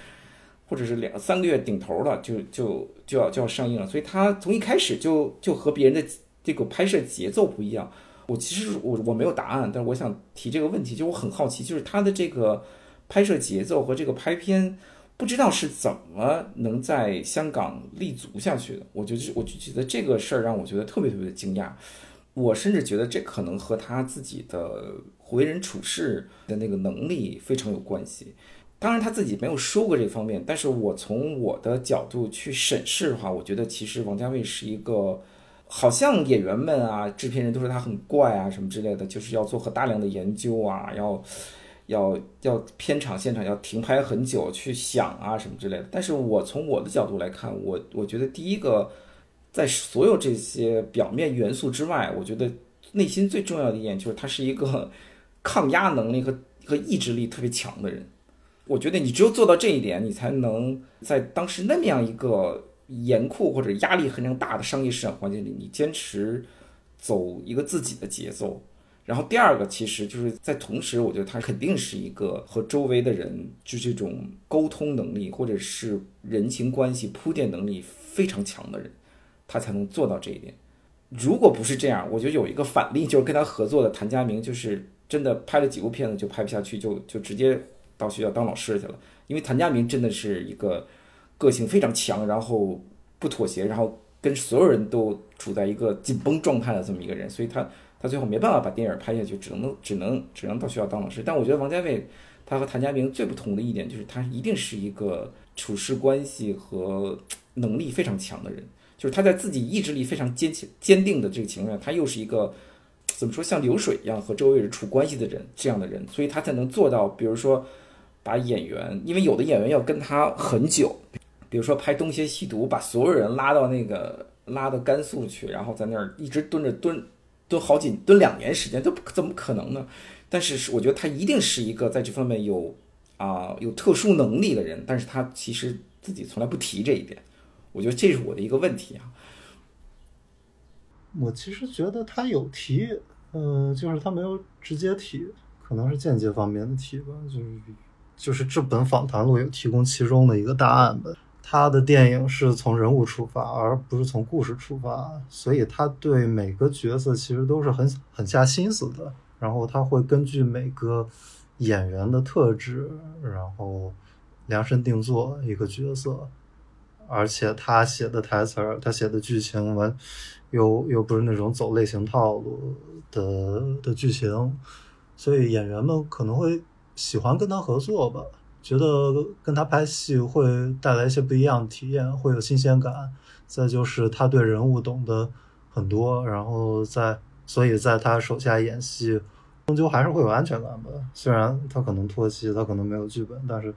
或者是两三个月顶头了，就就就要就要上映了，所以他从一开始就就和别人的这个拍摄节奏不一样。我其实我我没有答案，但是我想提这个问题，就我很好奇，就是他的这个拍摄节奏和这个拍片，不知道是怎么能在香港立足下去的。我就我就觉得这个事儿让我觉得特别特别的惊讶。我甚至觉得这可能和他自己的为人处事的那个能力非常有关系。当然他自己没有说过这方面，但是我从我的角度去审视的话，我觉得其实王家卫是一个，好像演员们啊、制片人都说他很怪啊什么之类的，就是要做很大量的研究啊，要要要片场现场要停拍很久去想啊什么之类的。但是我从我的角度来看，我我觉得第一个，在所有这些表面元素之外，我觉得内心最重要的一点就是他是一个抗压能力和和意志力特别强的人。我觉得你只有做到这一点，你才能在当时那么样一个严酷或者压力非常大的商业市场环境里，你坚持走一个自己的节奏。然后第二个，其实就是在同时，我觉得他肯定是一个和周围的人就这种沟通能力或者是人情关系铺垫能力非常强的人，他才能做到这一点。如果不是这样，我觉得有一个反例，就是跟他合作的谭家明，就是真的拍了几部片子就拍不下去，就就直接。到学校当老师去了，因为谭家明真的是一个个性非常强，然后不妥协，然后跟所有人都处在一个紧绷状态的这么一个人，所以他他最后没办法把电影拍下去，只能只能只能到学校当老师。但我觉得王家卫他和谭家明最不同的一点就是他一定是一个处事关系和能力非常强的人，就是他在自己意志力非常坚坚定的这个情况下，他又是一个怎么说像流水一样和周围人处关系的人这样的人，所以他才能做到，比如说。把演员，因为有的演员要跟他很久，比如说拍《东邪西毒》，把所有人拉到那个拉到甘肃去，然后在那儿一直蹲着蹲蹲好几蹲两年时间，都怎么可能呢？但是我觉得他一定是一个在这方面有啊有特殊能力的人，但是他其实自己从来不提这一点，我觉得这是我的一个问题啊。我其实觉得他有提，呃，就是他没有直接提，可能是间接方面的提吧，就是。就是这本访谈录有提供其中的一个答案吧。他的电影是从人物出发，而不是从故事出发，所以他对每个角色其实都是很很下心思的。然后他会根据每个演员的特质，然后量身定做一个角色。而且他写的台词儿，他写的剧情完又又不是那种走类型套路的的剧情，所以演员们可能会。喜欢跟他合作吧，觉得跟他拍戏会带来一些不一样的体验，会有新鲜感。再就是他对人物懂得很多，然后在所以在他手下演戏，终究还是会有安全感吧。虽然他可能脱戏，他可能没有剧本，但是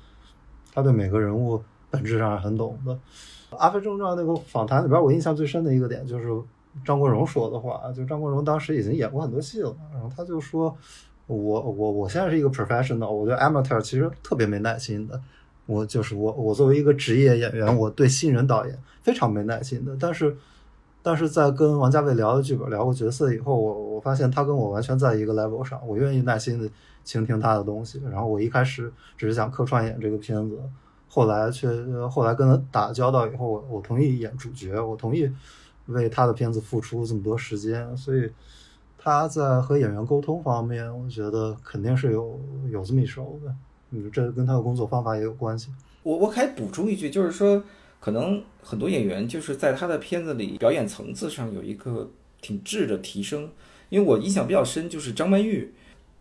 他对每个人物本质上是很懂的。《阿飞正传》那个访谈里边，我印象最深的一个点就是张国荣说的话，就张国荣当时已经演过很多戏了，然后他就说。我我我现在是一个 professional，我对 amateur 其实特别没耐心的。我就是我我作为一个职业演员，我对新人导演非常没耐心的。但是，但是在跟王家卫聊了剧本、聊过角色以后，我我发现他跟我完全在一个 level 上。我愿意耐心的倾听他的东西。然后我一开始只是想客串演这个片子，后来却后来跟他打交道以后，我我同意演主角，我同意为他的片子付出这么多时间，所以。他在和演员沟通方面，我觉得肯定是有有这么一手的。嗯，这跟他的工作方法也有关系。我我可以补充一句，就是说，可能很多演员就是在他的片子里表演层次上有一个挺质的提升。因为我印象比较深，就是张曼玉。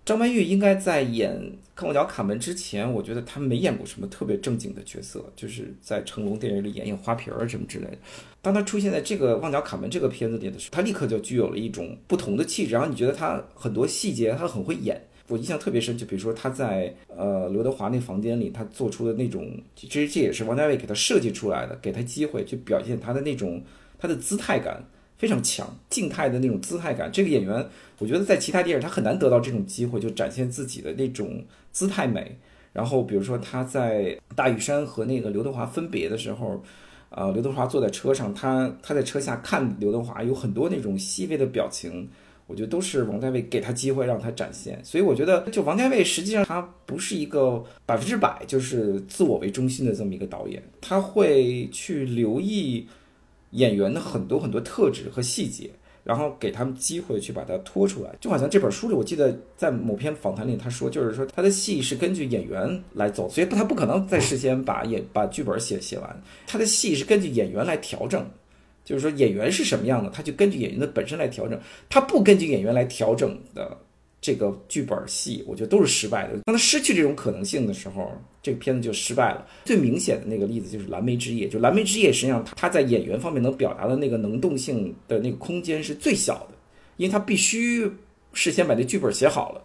张曼玉应该在演《看我脚卡门》之前，我觉得她没演过什么特别正经的角色，就是在成龙电影里演演花瓶儿什么之类的。当她出现在这个《旺角卡门》这个片子里的时候，她立刻就具有了一种不同的气质。然后你觉得她很多细节，她很会演。我印象特别深，就比如说她在呃刘德华那房间里，她做出的那种，其实这也是王家卫给她设计出来的，给她机会去表现她的那种她的姿态感。非常强，静态的那种姿态感。这个演员，我觉得在其他电影他很难得到这种机会，就展现自己的那种姿态美。然后，比如说他在大屿山和那个刘德华分别的时候，啊，刘德华坐在车上，他他在车下看刘德华，有很多那种细微的表情，我觉得都是王家卫给他机会让他展现。所以我觉得，就王家卫实际上他不是一个百分之百就是自我为中心的这么一个导演，他会去留意。演员的很多很多特质和细节，然后给他们机会去把它拖出来，就好像这本书里，我记得在某篇访谈里他说，就是说他的戏是根据演员来走，所以他不可能在事先把演把剧本写写完，他的戏是根据演员来调整，就是说演员是什么样的，他就根据演员的本身来调整，他不根据演员来调整的。这个剧本戏，我觉得都是失败的。当他失去这种可能性的时候，这个片子就失败了。最明显的那个例子就是《蓝莓之夜》，就《蓝莓之夜》实际上他在演员方面能表达的那个能动性的那个空间是最小的，因为他必须事先把这剧本写好了，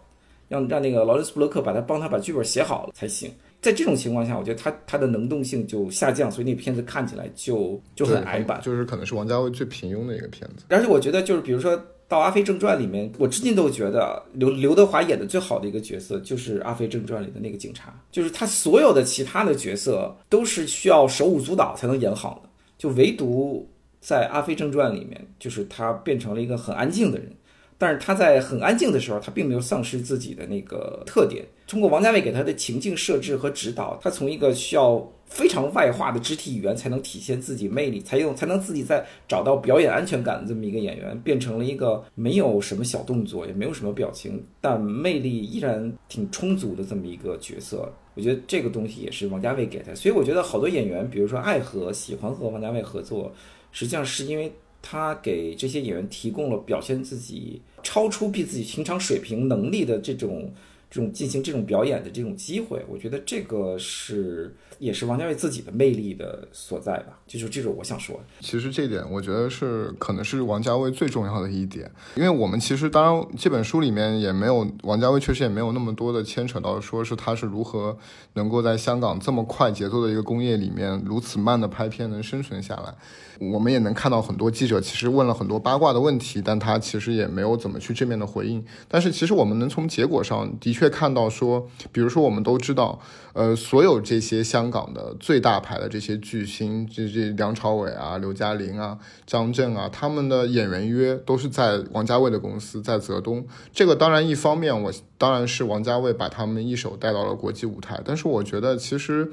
让让那个劳伦斯·布洛克把他帮他把剧本写好了才行。在这种情况下，我觉得他他的能动性就下降，所以那片子看起来就就很矮板，就是可能是王家卫最平庸的一个片子。而且我觉得就是比如说。到《阿飞正传》里面，我至今都觉得刘刘德华演的最好的一个角色就是《阿飞正传》里的那个警察，就是他所有的其他的角色都是需要手舞足蹈才能演好的，就唯独在《阿飞正传》里面，就是他变成了一个很安静的人。但是他在很安静的时候，他并没有丧失自己的那个特点。通过王家卫给他的情境设置和指导，他从一个需要非常外化的肢体语言才能体现自己魅力，才用才能自己在找到表演安全感的这么一个演员，变成了一个没有什么小动作，也没有什么表情，但魅力依然挺充足的这么一个角色。我觉得这个东西也是王家卫给他。所以我觉得好多演员，比如说爱和喜欢和王家卫合作，实际上是因为。他给这些演员提供了表现自己超出比自己平常水平能力的这种。这种进行这种表演的这种机会，我觉得这个是也是王家卫自己的魅力的所在吧。就是这种我想说，其实这点我觉得是可能是王家卫最重要的一点，因为我们其实当然这本书里面也没有王家卫确实也没有那么多的牵扯到说是他是如何能够在香港这么快节奏的一个工业里面如此慢的拍片能生存下来。我们也能看到很多记者其实问了很多八卦的问题，但他其实也没有怎么去正面的回应。但是其实我们能从结果上的确。却看到说，比如说我们都知道，呃，所有这些香港的最大牌的这些巨星，这这梁朝伟啊、刘嘉玲啊、张震啊，他们的演员约都是在王家卫的公司，在泽东。这个当然一方面，我当然是王家卫把他们一手带到了国际舞台。但是我觉得，其实，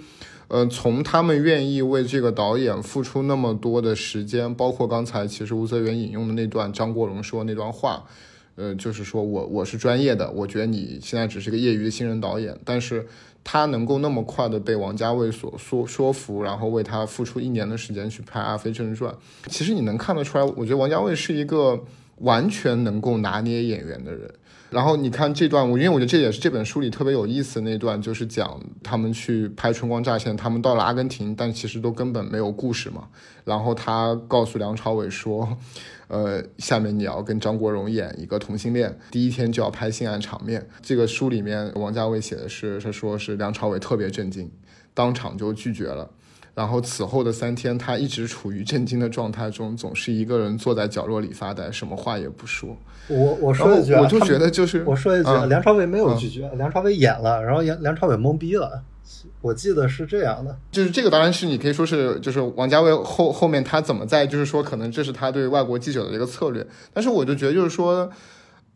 呃，从他们愿意为这个导演付出那么多的时间，包括刚才其实吴泽元引用的那段张国荣说那段话。呃，就是说我我是专业的，我觉得你现在只是个业余的新人导演，但是他能够那么快的被王家卫所说说服，然后为他付出一年的时间去拍《阿飞正传》，其实你能看得出来，我觉得王家卫是一个完全能够拿捏演员的人。然后你看这段，我因为我觉得这也是这本书里特别有意思的那段，就是讲他们去拍《春光乍现》，他们到了阿根廷，但其实都根本没有故事嘛。然后他告诉梁朝伟说。呃，下面你要跟张国荣演一个同性恋，第一天就要拍性爱场面。这个书里面，王家卫写的是，他说是梁朝伟特别震惊，当场就拒绝了。然后此后的三天，他一直处于震惊的状态中，总是一个人坐在角落里发呆，什么话也不说。我我说一句，我就觉得就是我说一句，梁朝伟没有拒绝，梁朝伟演了，然后梁梁朝伟懵逼了。我记得是这样的，就是这个当然是你可以说是，就是王家卫后后面他怎么在，就是说可能这是他对外国记者的一个策略，但是我就觉得就是说。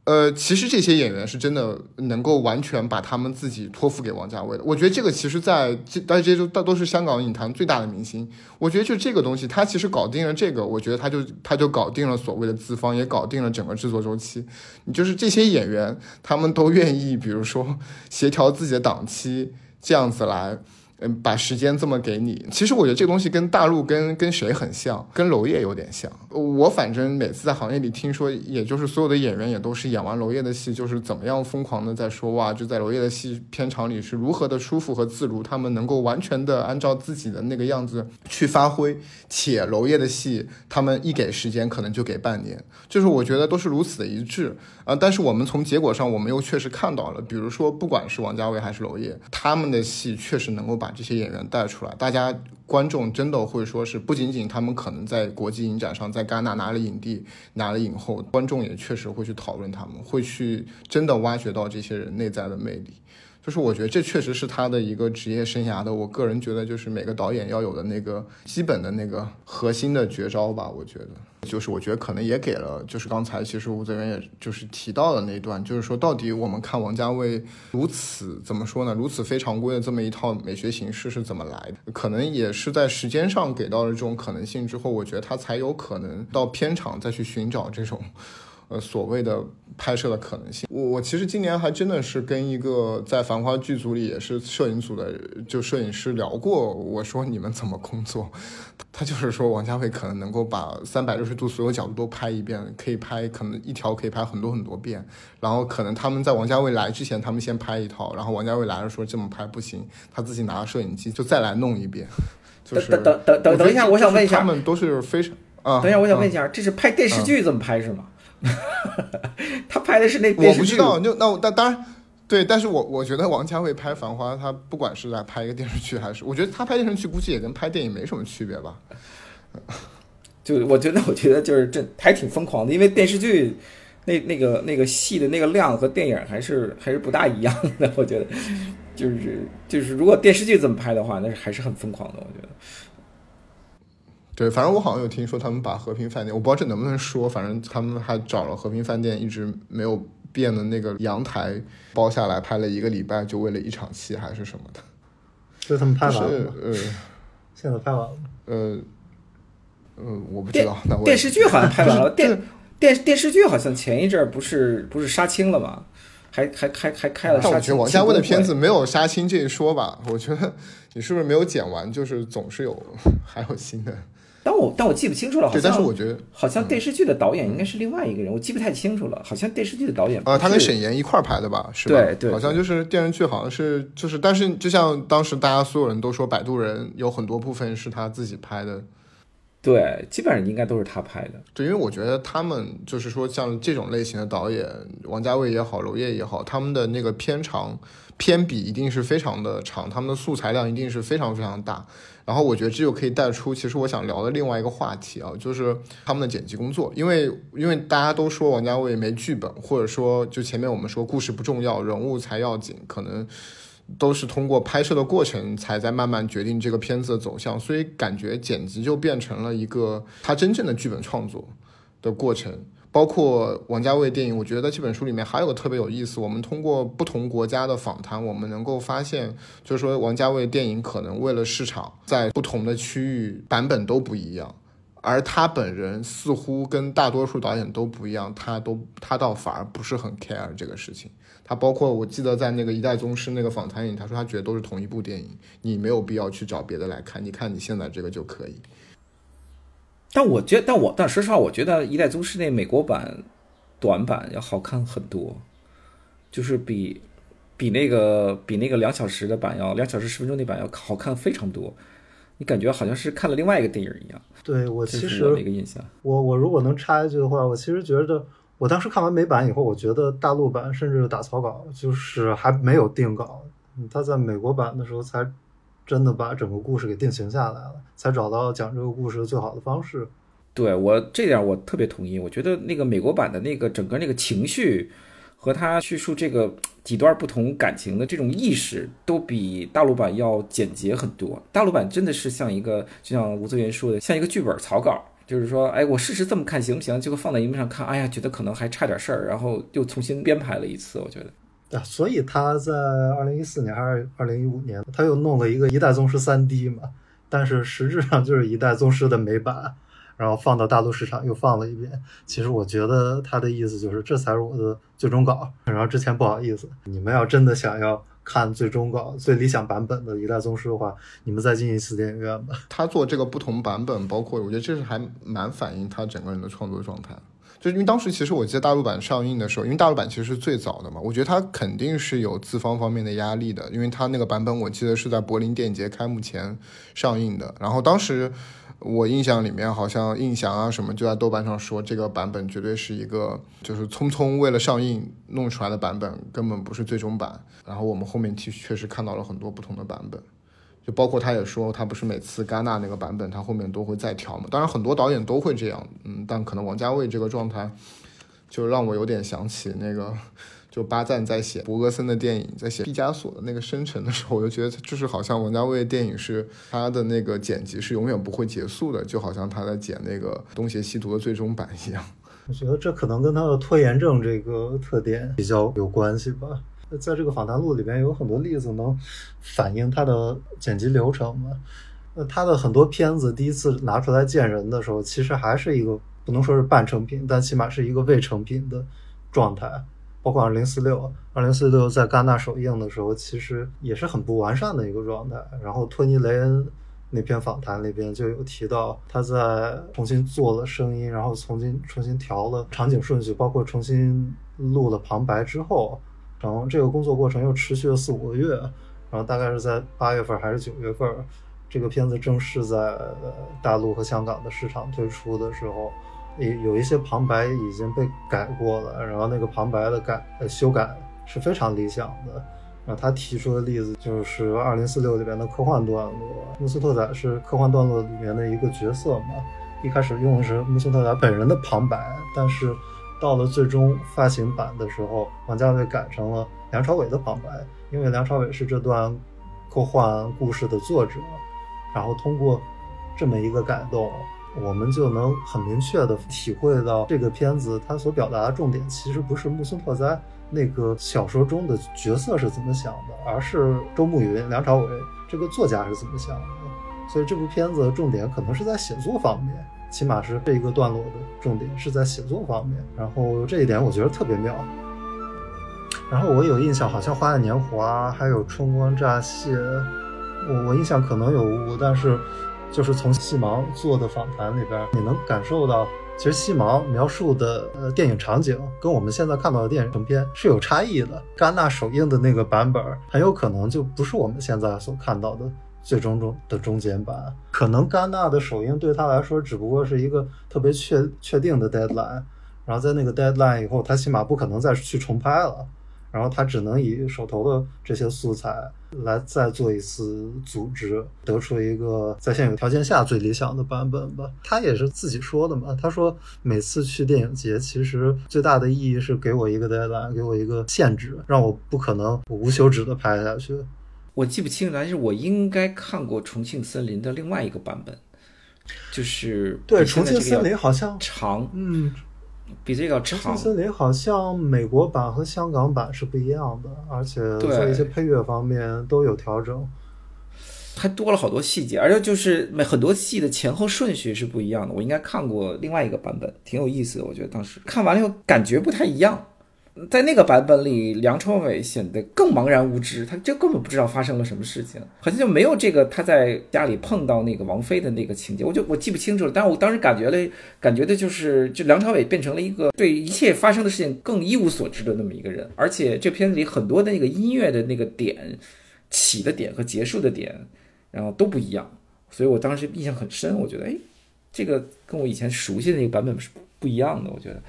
呃，其实这些演员是真的能够完全把他们自己托付给王家卫的。我觉得这个其实，在这大家都大都是香港影坛最大的明星。我觉得就这个东西，他其实搞定了这个，我觉得他就他就搞定了所谓的资方，也搞定了整个制作周期。你就是这些演员，他们都愿意，比如说协调自己的档期，这样子来。嗯，把时间这么给你，其实我觉得这个东西跟大陆跟跟谁很像，跟娄烨有点像。我反正每次在行业里听说，也就是所有的演员也都是演完娄烨的戏，就是怎么样疯狂的在说哇，就在娄烨的戏片场里是如何的舒服和自如，他们能够完全的按照自己的那个样子去发挥。且娄烨的戏，他们一给时间可能就给半年，就是我觉得都是如此的一致啊。但是我们从结果上，我们又确实看到了，比如说不管是王家卫还是娄烨，他们的戏确实能够把这些演员带出来，大家观众真的会说是不仅仅他们可能在国际影展上在戛纳拿了影帝拿了影后，观众也确实会去讨论他们，会去真的挖掘到这些人内在的魅力。就是我觉得这确实是他的一个职业生涯的，我个人觉得就是每个导演要有的那个基本的那个核心的绝招吧。我觉得，就是我觉得可能也给了，就是刚才其实吴泽源也就是提到的那段，就是说到底我们看王家卫如此怎么说呢？如此非常规的这么一套美学形式是怎么来的？可能也是在时间上给到了这种可能性之后，我觉得他才有可能到片场再去寻找这种。呃，所谓的拍摄的可能性，我我其实今年还真的是跟一个在繁花剧组里也是摄影组的就摄影师聊过，我说你们怎么工作？他就是说王家卫可能能够把三百六十度所有角度都拍一遍，可以拍可能一条可以拍很多很多遍，然后可能他们在王家卫来之前，他们先拍一套，然后王家卫来了说这么拍不行，他自己拿摄影机就再来弄一遍。就是等等等等等一下，我想问一下，他们都是非常啊，等一下，我想问一下，这是拍电视剧这么拍是吗？他拍的是那电视剧，我不知道。就那我那当然对，但是我我觉得王家卫拍《繁花》，他不管是在拍一个电视剧，还是我觉得他拍电视剧，估计也跟拍电影没什么区别吧。就我觉得，我觉得就是这还挺疯狂的，因为电视剧那那个那个戏的那个量和电影还是还是不大一样的。我觉得就是就是，如果电视剧这么拍的话，那是还是很疯狂的。我觉得。对，反正我好像有听说他们把和平饭店，我不知道这能不能说，反正他们还找了和平饭店一直没有变的那个阳台包下来拍了一个礼拜，就为了一场戏还是什么的。就他们拍完了呃，现在拍完了。呃，呃，我不知道。那我电视剧好像拍完了，电电电视剧好像前一阵儿不是不是杀青了吗？还还还还开了。但我觉得王家卫的片子没有杀青这一说吧？我觉得你是不是没有剪完？就是总是有 还有新的。但我但我记不清楚了，好像但是我觉得好像电视剧的导演应该是另外一个人，我记不太清楚了。好像电视剧的导演啊，他跟沈岩一块儿拍的吧？是吧？对对，好像就是电视剧，好像是就是，但是就像当时大家所有人都说，摆渡人有很多部分是他自己拍的。对，基本上应该都是他拍的。对，因为我觉得他们就是说，像这种类型的导演，王家卫也好，娄烨也好，他们的那个片长片比一定是非常的长，他们的素材量一定是非常非常大。然后我觉得这就可以带出，其实我想聊的另外一个话题啊，就是他们的剪辑工作。因为因为大家都说王家卫没剧本，或者说就前面我们说故事不重要，人物才要紧，可能。都是通过拍摄的过程，才在慢慢决定这个片子的走向，所以感觉剪辑就变成了一个他真正的剧本创作的过程。包括王家卫电影，我觉得这本书里面还有个特别有意思。我们通过不同国家的访谈，我们能够发现，就是说王家卫电影可能为了市场，在不同的区域版本都不一样。而他本人似乎跟大多数导演都不一样，他都他倒反而不是很 care 这个事情。他包括我记得在那个一代宗师那个访谈里，他说他觉得都是同一部电影，你没有必要去找别的来看，你看你现在这个就可以。但我觉得，但我但说实话，我觉得一代宗师那美国版短版要好看很多，就是比比那个比那个两小时的版要两小时十分钟那版要好看非常多。你感觉好像是看了另外一个电影一样。对我其实一个印象，我我如果能插一句的话，我其实觉得，我当时看完美版以后，我觉得大陆版甚至打草稿就是还没有定稿，他在美国版的时候才真的把整个故事给定型下来了，才找到讲这个故事的最好的方式。对我这点我特别同意，我觉得那个美国版的那个整个那个情绪。和他叙述这个几段不同感情的这种意识，都比大陆版要简洁很多。大陆版真的是像一个，就像吴泽源说的，像一个剧本草稿，就是说，哎，我试试这么看行不行？结果放在荧幕上看，哎呀，觉得可能还差点事儿，然后又重新编排了一次。我觉得，啊，所以他在二零一四年还是二零一五年，他又弄了一个一代宗师三 D 嘛，但是实质上就是一代宗师的美版。然后放到大陆市场又放了一遍，其实我觉得他的意思就是这才是我的最终稿。然后之前不好意思，你们要真的想要看最终稿、最理想版本的一代宗师的话，你们再进一次电影院吧。他做这个不同版本，包括我觉得这是还蛮反映他整个人的创作状态。就因为当时其实我记得大陆版上映的时候，因为大陆版其实是最早的嘛，我觉得它肯定是有资方方面的压力的，因为它那个版本我记得是在柏林电影节开幕前上映的，然后当时我印象里面好像印象啊什么就在豆瓣上说这个版本绝对是一个就是匆匆为了上映弄出来的版本，根本不是最终版。然后我们后面其实确实看到了很多不同的版本。就包括他也说，他不是每次戛纳那个版本，他后面都会再调嘛。当然，很多导演都会这样，嗯，但可能王家卫这个状态，就让我有点想起那个，就巴赞在写博格森的电影，在写毕加索的那个《生辰》的时候，我就觉得就是好像王家卫电影是他的那个剪辑是永远不会结束的，就好像他在剪那个《东邪西毒》的最终版一样。我觉得这可能跟他的拖延症这个特点比较有关系吧。在这个访谈录里边有很多例子能反映他的剪辑流程嘛？那他的很多片子第一次拿出来见人的时候，其实还是一个不能说是半成品，但起码是一个未成品的状态。包括二零四六，二零四六在戛纳首映的时候，其实也是很不完善的一个状态。然后托尼雷恩那篇访谈里边就有提到，他在重新做了声音，然后重新重新调了场景顺序，包括重新录了旁白之后。然后这个工作过程又持续了四五个月，然后大概是在八月份还是九月份，这个片子正式在大陆和香港的市场推出的时候，有有一些旁白已经被改过了，然后那个旁白的改修改是非常理想的。然后他提出的例子就是《二零四六》里边的科幻段落，穆斯特仔是科幻段落里面的一个角色嘛，一开始用的是穆斯特仔本人的旁白，但是。到了最终发行版的时候，王家卫改成了梁朝伟的旁白，因为梁朝伟是这段科幻故事的作者。然后通过这么一个改动，我们就能很明确的体会到这个片子它所表达的重点，其实不是木村拓哉那个小说中的角色是怎么想的，而是周慕云、梁朝伟这个作家是怎么想的。所以这部片子的重点可能是在写作方面。起码是这一个段落的重点是在写作方面，然后这一点我觉得特别妙。然后我有印象，好像《花样年华》还有《春光乍泄》，我我印象可能有误，但是就是从细芒做的访谈里边，你能感受到，其实细芒描述的呃电影场景跟我们现在看到的电影成片是有差异的。戛纳首映的那个版本很有可能就不是我们现在所看到的。最终中的中间版，可能戛纳的首映对他来说只不过是一个特别确确定的 deadline，然后在那个 deadline 以后，他起码不可能再去重拍了，然后他只能以手头的这些素材来再做一次组织，得出一个在现有条件下最理想的版本吧。他也是自己说的嘛，他说每次去电影节，其实最大的意义是给我一个 deadline，给我一个限制，让我不可能无休止的拍下去。我记不清了，但是我应该看过《重庆森林》的另外一个版本，就是对《重庆森林》好像长，嗯，比这个长。《重庆森林》好像美国版和香港版是不一样的，而且在一些配乐方面都有调整，还多了好多细节，而且就是每很多戏的前后顺序是不一样的。我应该看过另外一个版本，挺有意思的。我觉得当时看完了以后感觉不太一样。在那个版本里，梁朝伟显得更茫然无知，他就根本不知道发生了什么事情，好像就没有这个他在家里碰到那个王菲的那个情节，我就我记不清楚了。但我当时感觉了，感觉的就是，就梁朝伟变成了一个对一切发生的事情更一无所知的那么一个人，而且这片子里很多的那个音乐的那个点，起的点和结束的点，然后都不一样，所以我当时印象很深。我觉得，哎，这个跟我以前熟悉的那个版本是不一样的，我觉得。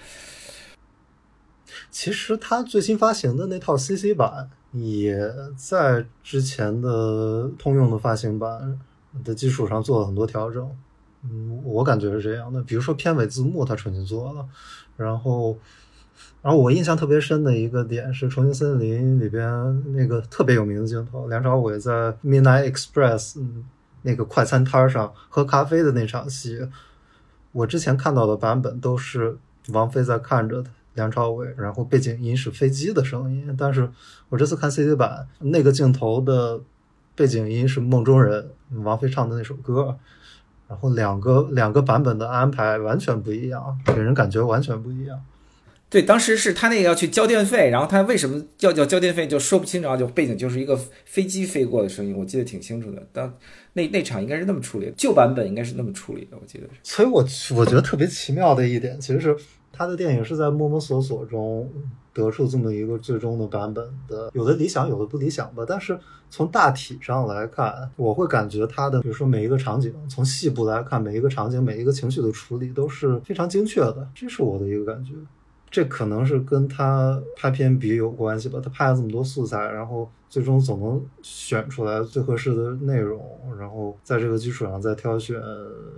其实他最新发行的那套 CC 版，也在之前的通用的发行版的基础上做了很多调整。嗯，我感觉是这样的。比如说片尾字幕，他重新做了。然后，然后我印象特别深的一个点是《重庆森林》里边那个特别有名的镜头，梁朝伟在 Midnight Express 那个快餐摊上喝咖啡的那场戏。我之前看到的版本都是王菲在看着他。梁朝伟，然后背景音是飞机的声音，但是我这次看 CD 版，那个镜头的背景音是《梦中人》王菲唱的那首歌，然后两个两个版本的安排完全不一样，给人感觉完全不一样。对，当时是他那个要去交电费，然后他为什么要叫交电费就说不清，然后就背景就是一个飞机飞过的声音，我记得挺清楚的。当那那场应该是那么处理，旧版本应该是那么处理的，我记得是。所以我我觉得特别奇妙的一点，其实是他的电影是在摸摸索索中得出这么一个最终的版本的，有的理想，有的不理想吧。但是从大体上来看，我会感觉他的，比如说每一个场景，从细部来看，每一个场景、每一个情绪的处理都是非常精确的，这是我的一个感觉。这可能是跟他拍片比有关系吧。他拍了这么多素材，然后最终总能选出来最合适的内容，然后在这个基础上再挑选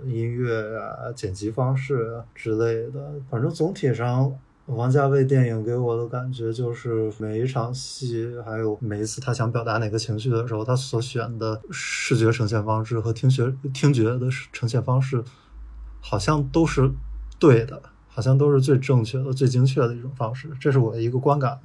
音乐啊、剪辑方式啊之类的。反正总体上，王家卫电影给我的感觉就是每一场戏，还有每一次他想表达哪个情绪的时候，他所选的视觉呈现方式和听觉听觉的呈现方式，好像都是对的。好像都是最正确的、最精确的一种方式，这是我的一个观感。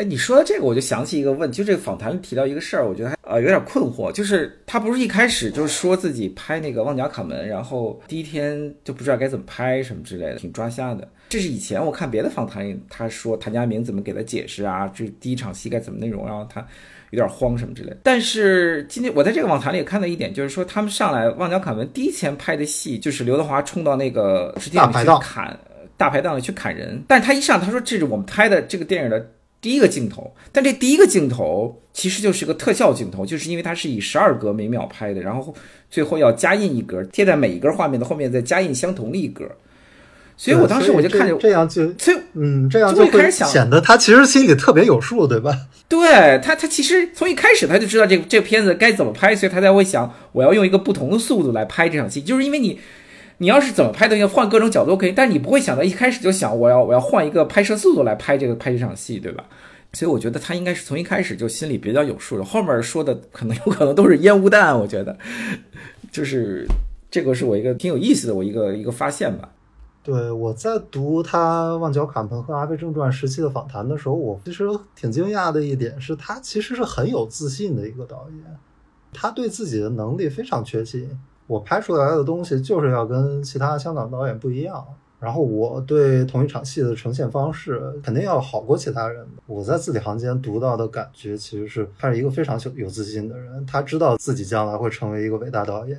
哎，你说到这个，我就想起一个问题，就这个访谈里提到一个事儿，我觉得还呃有点困惑，就是他不是一开始就是说自己拍那个《旺角卡门》，然后第一天就不知道该怎么拍什么之类的，挺抓瞎的。这是以前我看别的访谈里他说谭家明怎么给他解释啊，这第一场戏该怎么内容，然后他。有点慌什么之类的，但是今天我在这个访谈里也看到一点，就是说他们上来《旺角卡门》第一天拍的戏，就是刘德华冲到那个大排档砍大排档里去砍人，但是他一上他说这是我们拍的这个电影的第一个镜头，但这第一个镜头其实就是个特效镜头，就是因为它是以十二格每秒拍的，然后最后要加印一格，贴在每一格画面的后面再加印相同的一格。所以我当时我就看见这样就，所以嗯，这样就会显得他其实心里特别有数，对吧？对他，他其实从一开始他就知道这个这个片子该怎么拍，所以他才会想我要用一个不同的速度来拍这场戏。就是因为你，你要是怎么拍都要换各种角度可以，但你不会想到一开始就想我要我要换一个拍摄速度来拍这个拍这场戏，对吧？所以我觉得他应该是从一开始就心里比较有数的，后面说的可能有可能都是烟雾弹。我觉得，就是这个是我一个挺有意思的我一个一个发现吧。对，我在读他《旺角卡门》和《阿飞正传》时期的访谈的时候，我其实挺惊讶的一点是他其实是很有自信的一个导演，他对自己的能力非常确信。我拍出来的东西就是要跟其他香港导演不一样，然后我对同一场戏的呈现方式肯定要好过其他人。我在字里行间读到的感觉其实是他是一个非常有有自信的人，他知道自己将来会成为一个伟大导演。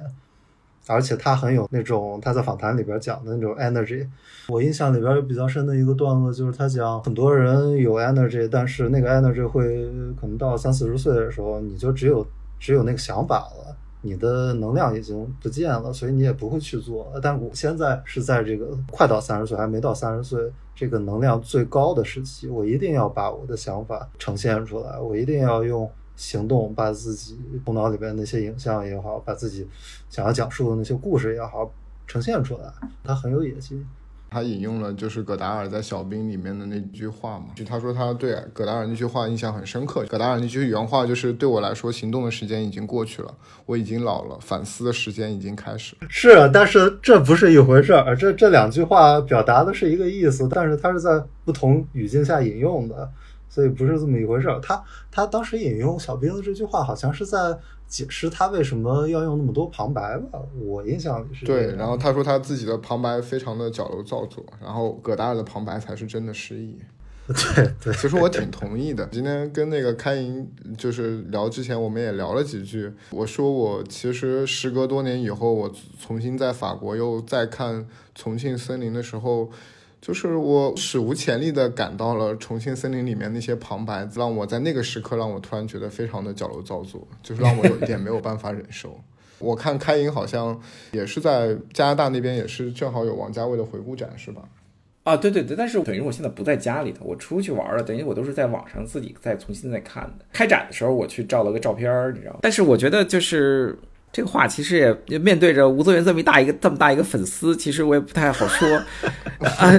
而且他很有那种他在访谈里边讲的那种 energy。我印象里边有比较深的一个段落，就是他讲很多人有 energy，但是那个 energy 会可能到三四十岁的时候，你就只有只有那个想法了，你的能量已经不见了，所以你也不会去做。但我现在是在这个快到三十岁还没到三十岁这个能量最高的时期，我一定要把我的想法呈现出来，我一定要用。行动，把自己头脑里边那些影像也好，把自己想要讲述的那些故事也好，呈现出来。他很有野心。他引用了就是葛达尔在《小兵》里面的那句话嘛，就他说他对葛达尔那句话印象很深刻。葛达尔那句原话就是：“对我来说，行动的时间已经过去了，我已经老了，反思的时间已经开始。”是，但是这不是一回事儿。这这两句话表达的是一个意思，但是他是在不同语境下引用的。所以不是这么一回事儿。他他当时引用小兵的这句话，好像是在解释他为什么要用那么多旁白吧？我印象里是。对，然后他说他自己的旁白非常的矫揉造作，然后葛达尔的旁白才是真的诗意。对对，其实我挺同意的。今天跟那个开营就是聊之前，我们也聊了几句。我说我其实时隔多年以后，我重新在法国又再看《重庆森林》的时候。就是我史无前例的感到了《重庆森林》里面那些旁白，让我在那个时刻让我突然觉得非常的矫揉造作，就是让我有一点没有办法忍受。我看开营好像也是在加拿大那边，也是正好有王家卫的回顾展，是吧？啊，对对对，但是等于我现在不在家里头，我出去玩了，等于我都是在网上自己再重新再看的。开展的时候我去照了个照片，你知道？但是我觉得就是。这个话其实也面对着吴泽源这么一大一个这么大一个粉丝，其实我也不太好说。啊，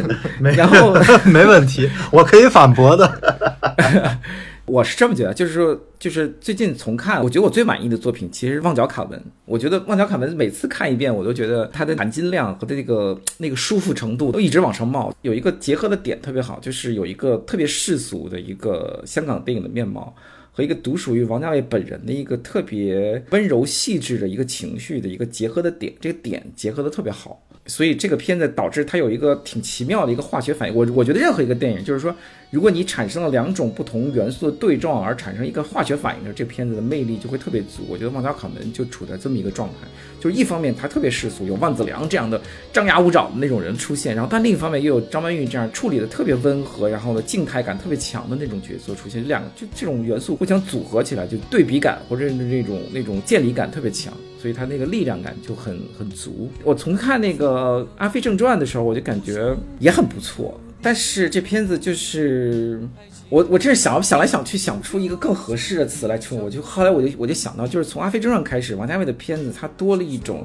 然后 没问题，我可以反驳的。我是这么觉得，就是说，就是最近重看，我觉得我最满意的作品其实是《旺角卡门》。我觉得《旺角卡门》每次看一遍，我都觉得它的含金量和它那个那个舒服程度都一直往上冒。有一个结合的点特别好，就是有一个特别世俗的一个香港电影的面貌。和一个独属于王家卫本人的一个特别温柔细致的一个情绪的一个结合的点，这个点结合的特别好。所以这个片子导致它有一个挺奇妙的一个化学反应。我我觉得任何一个电影，就是说，如果你产生了两种不同元素的对撞而产生一个化学反应的，这片子的魅力就会特别足。我觉得《旺角卡门》就处在这么一个状态，就是一方面它特别世俗，有万梓良这样的张牙舞爪的那种人出现，然后但另一方面又有张曼玉这样处理的特别温和，然后呢静态感特别强的那种角色出现，两个就这种元素互相组合起来，就对比感或者那种那种建立感特别强。所以它那个力量感就很很足。我从看那个《阿飞正传》的时候，我就感觉也很不错。但是这片子就是我我真是想想来想去想不出一个更合适的词来称。我就后来我就我就想到，就是从《阿飞正传》开始，王家卫的片子它多了一种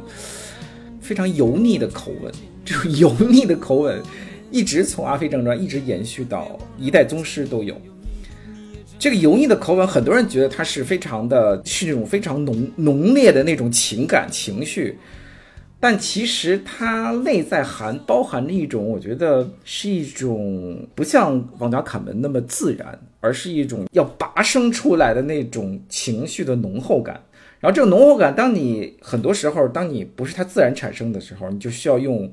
非常油腻的口吻。这种油腻的口吻一直从《阿飞正传》一直延续到《一代宗师》都有。这个油腻的口吻，很多人觉得它是非常的，是那种非常浓浓烈的那种情感情绪，但其实它内在含包含着一种，我觉得是一种不像《王家卡门》那么自然，而是一种要拔生出来的那种情绪的浓厚感。然后这个浓厚感，当你很多时候，当你不是它自然产生的时候，你就需要用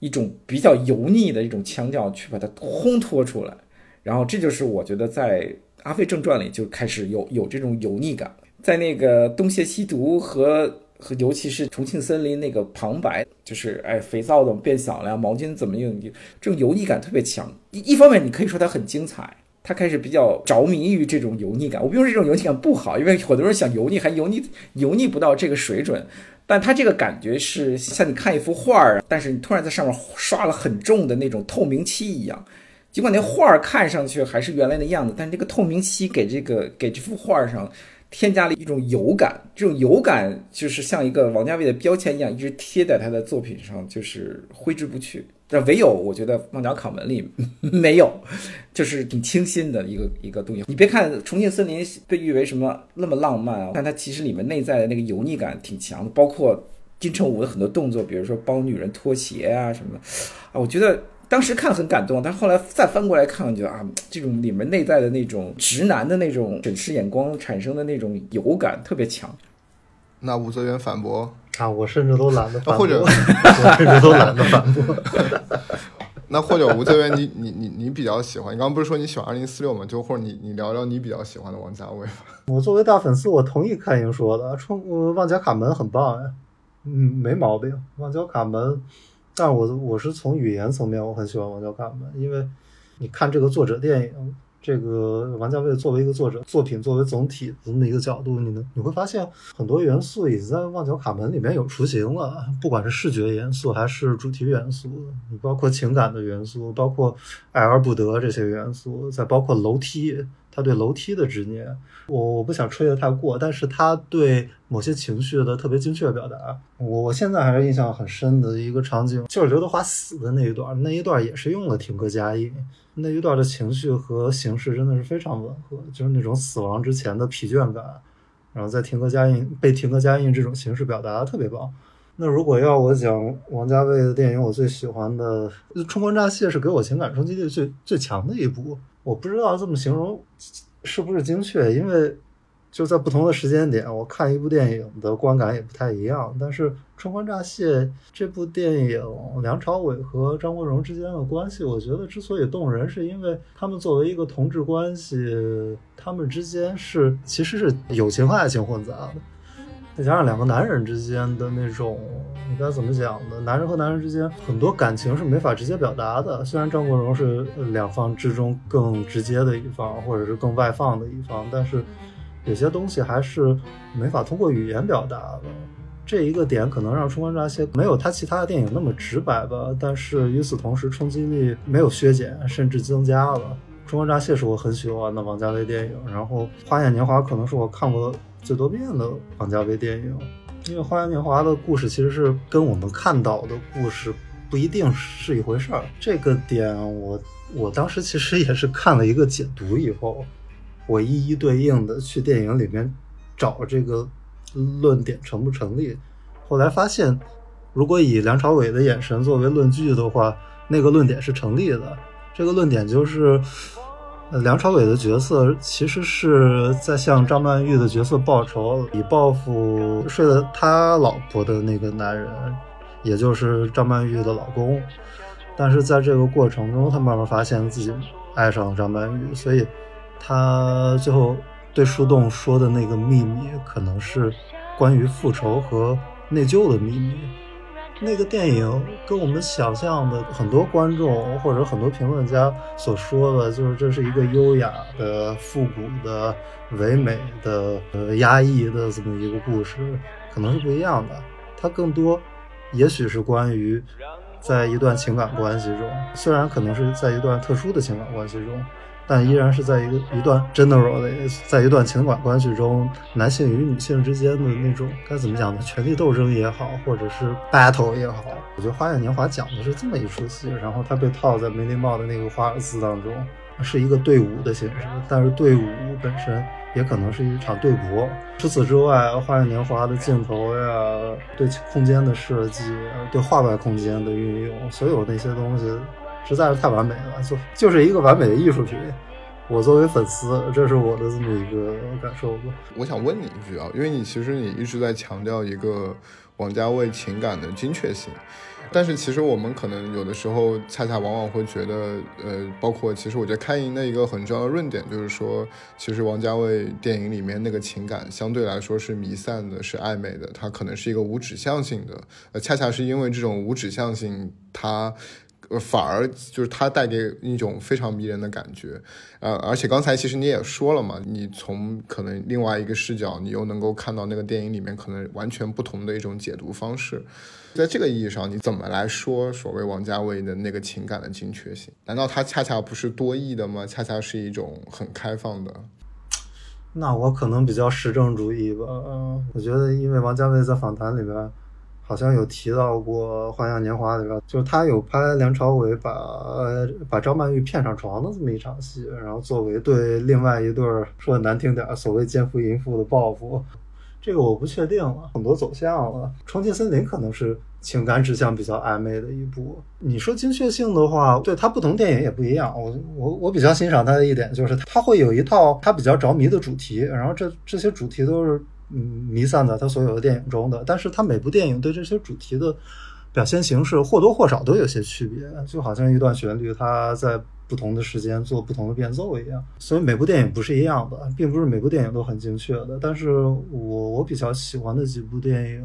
一种比较油腻的一种腔调去把它烘托出来。然后这就是我觉得在。《阿飞正传》里就开始有有这种油腻感，在那个东邪西毒和和尤其是重庆森林那个旁白，就是哎肥皂怎么变小了呀，毛巾怎么用，这种油腻感特别强。一一方面你可以说它很精彩，他开始比较着迷于这种油腻感。我不用这种油腻感不好，因为很多人想油腻还油腻油腻不到这个水准，但他这个感觉是像你看一幅画儿，但是你突然在上面刷了很重的那种透明漆一样。尽管那画儿看上去还是原来的样子，但是这个透明漆给这个给这幅画上添加了一种油感，这种油感就是像一个王家卫的标签一样，一直贴在他的作品上，就是挥之不去。但唯有我觉得《旺角卡门》里没有，就是挺清新的一个一个东西。你别看《重庆森林》被誉为什么那么浪漫啊，但它其实里面内在的那个油腻感挺强的，包括金城武的很多动作，比如说帮女人脱鞋啊什么的啊，我觉得。当时看很感动，但是后来再翻过来看，觉得啊，这种里面内在的那种直男的那种审视眼光产生的那种油感特别强。那武则元反驳啊，我甚至都懒得反驳，或者我甚至都懒得反驳。那或者吴泽源，你你你你比较喜欢？你刚刚不是说你喜欢二零四六吗？就或者你你聊聊你比较喜欢的王家卫吧。我作为大粉丝，我同意看英说的，冲旺角卡门很棒呀，嗯，没毛病，旺角卡门。但我我是从语言层面，我很喜欢王家卫的，因为你看这个作者电影，这个王家卫作为一个作者作品作为总体这么一个角度，你能你会发现很多元素已经在《旺角卡门》里面有雏形了，不管是视觉元素还是主题元素，你包括情感的元素，包括爱而不得这些元素，再包括楼梯。他对楼梯的执念，我我不想吹得太过，但是他对某些情绪的特别精确表达，我我现在还是印象很深的一个场景，就是刘德华死的那一段，那一段也是用了停格加印，那一段的情绪和形式真的是非常吻合，就是那种死亡之前的疲倦感，然后在停格加印被停格加印这种形式表达特别棒。那如果要我讲王家卫的电影，我最喜欢的《冲冠乍泄》是给我情感冲击力最最强的一部。我不知道这么形容是不是精确，因为就在不同的时间点，我看一部电影的观感也不太一样。但是《春光乍泄》这部电影，梁朝伟和张国荣之间的关系，我觉得之所以动人，是因为他们作为一个同志关系，他们之间是其实是友情和爱情混杂的。再加上两个男人之间的那种，你该怎么讲呢？男人和男人之间很多感情是没法直接表达的。虽然张国荣是两方之中更直接的一方，或者是更外放的一方，但是有些东西还是没法通过语言表达的。这一个点可能让《春光乍泄》没有他其他的电影那么直白吧，但是与此同时，冲击力没有削减，甚至增加了。《春光乍泄》是我很喜欢的王家卫电影，然后《花样年华》可能是我看过。最多变的王家卫电影，因为《花样年华》的故事其实是跟我们看到的故事不一定是一回事儿。这个点，我我当时其实也是看了一个解读以后，我一一对应的去电影里面找这个论点成不成立。后来发现，如果以梁朝伟的眼神作为论据的话，那个论点是成立的。这个论点就是。梁朝伟的角色其实是在向张曼玉的角色报仇，以报复睡了他老婆的那个男人。也就是张曼玉的老公。但是在这个过程中，他慢慢发现自己爱上了张曼玉，所以他最后对树洞说的那个秘密，可能是关于复仇和内疚的秘密。那个电影跟我们想象的很多观众或者很多评论家所说的，就是这是一个优雅的、复古的、唯美的、呃压抑的这么一个故事，可能是不一样的。它更多，也许是关于在一段情感关系中，虽然可能是在一段特殊的情感关系中。但依然是在一个一段 general 的，在一段情感关系中，男性与女性之间的那种该怎么讲呢？权力斗争也好，或者是 battle 也好，我觉得《花样年华》讲的是这么一出戏。然后它被套在梅林茂的那个华尔兹当中，是一个队伍的形式，但是队伍本身也可能是一场对搏。除此之外，《花样年华》的镜头呀，对空间的设计，对画外空间的运用，所有那些东西。实在是太完美了，就就是一个完美的艺术品。我作为粉丝，这是我的这么一个感受吧。我想问你一句啊，因为你其实你一直在强调一个王家卫情感的精确性，但是其实我们可能有的时候恰恰往往会觉得，呃，包括其实我觉得开营的一个很重要的论点就是说，其实王家卫电影里面那个情感相对来说是弥散的，是暧昧的，它可能是一个无指向性的，呃，恰恰是因为这种无指向性，它。呃，反而就是它带给一种非常迷人的感觉，呃，而且刚才其实你也说了嘛，你从可能另外一个视角，你又能够看到那个电影里面可能完全不同的一种解读方式，在这个意义上，你怎么来说所谓王家卫的那个情感的精确性？难道它恰恰不是多义的吗？恰恰是一种很开放的？那我可能比较实证主义吧，嗯，我觉得因为王家卫在访谈里边。好像有提到过《花样年华》里边，就是他有拍梁朝伟把把张曼玉骗上床的这么一场戏，然后作为对另外一对说的难听点所谓奸夫淫妇的报复。这个我不确定，很多走向了。《重庆森林》可能是情感指向比较暧昧的一部。你说精确性的话，对他不同电影也不一样。我我我比较欣赏他的一点就是他会有一套他比较着迷的主题，然后这这些主题都是。嗯，弥散在他所有的电影中的，但是他每部电影对这些主题的表现形式或多或少都有些区别，就好像一段旋律，它在不同的时间做不同的变奏一样。所以每部电影不是一样的，并不是每部电影都很精确的。但是我我比较喜欢的几部电影，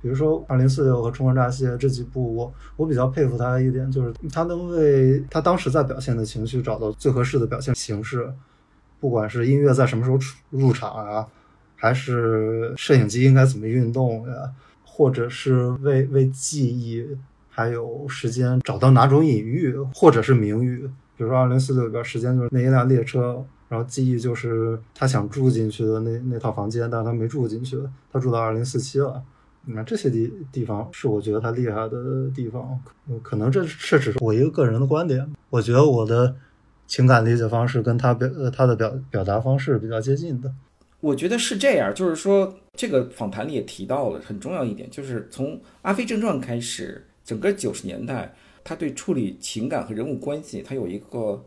比如说《二零四六》和《冲冠乍泄》这几部，我我比较佩服他一点，就是他能为他当时在表现的情绪找到最合适的表现形式，不管是音乐在什么时候出入场啊。还是摄影机应该怎么运动呀？或者是为为记忆还有时间找到哪种隐喻，或者是明喻？比如说《二零四六》里边，时间就是那一辆列车，然后记忆就是他想住进去的那那套房间，但是他没住进去，他住到二零四七了。那这些地地方是我觉得他厉害的地方。可能这这只是我一个个人的观点。我觉得我的情感理解方式跟他表呃他的表表达方式比较接近的。我觉得是这样，就是说，这个访谈里也提到了很重要一点，就是从《阿飞正传》开始，整个九十年代，他对处理情感和人物关系，他有一个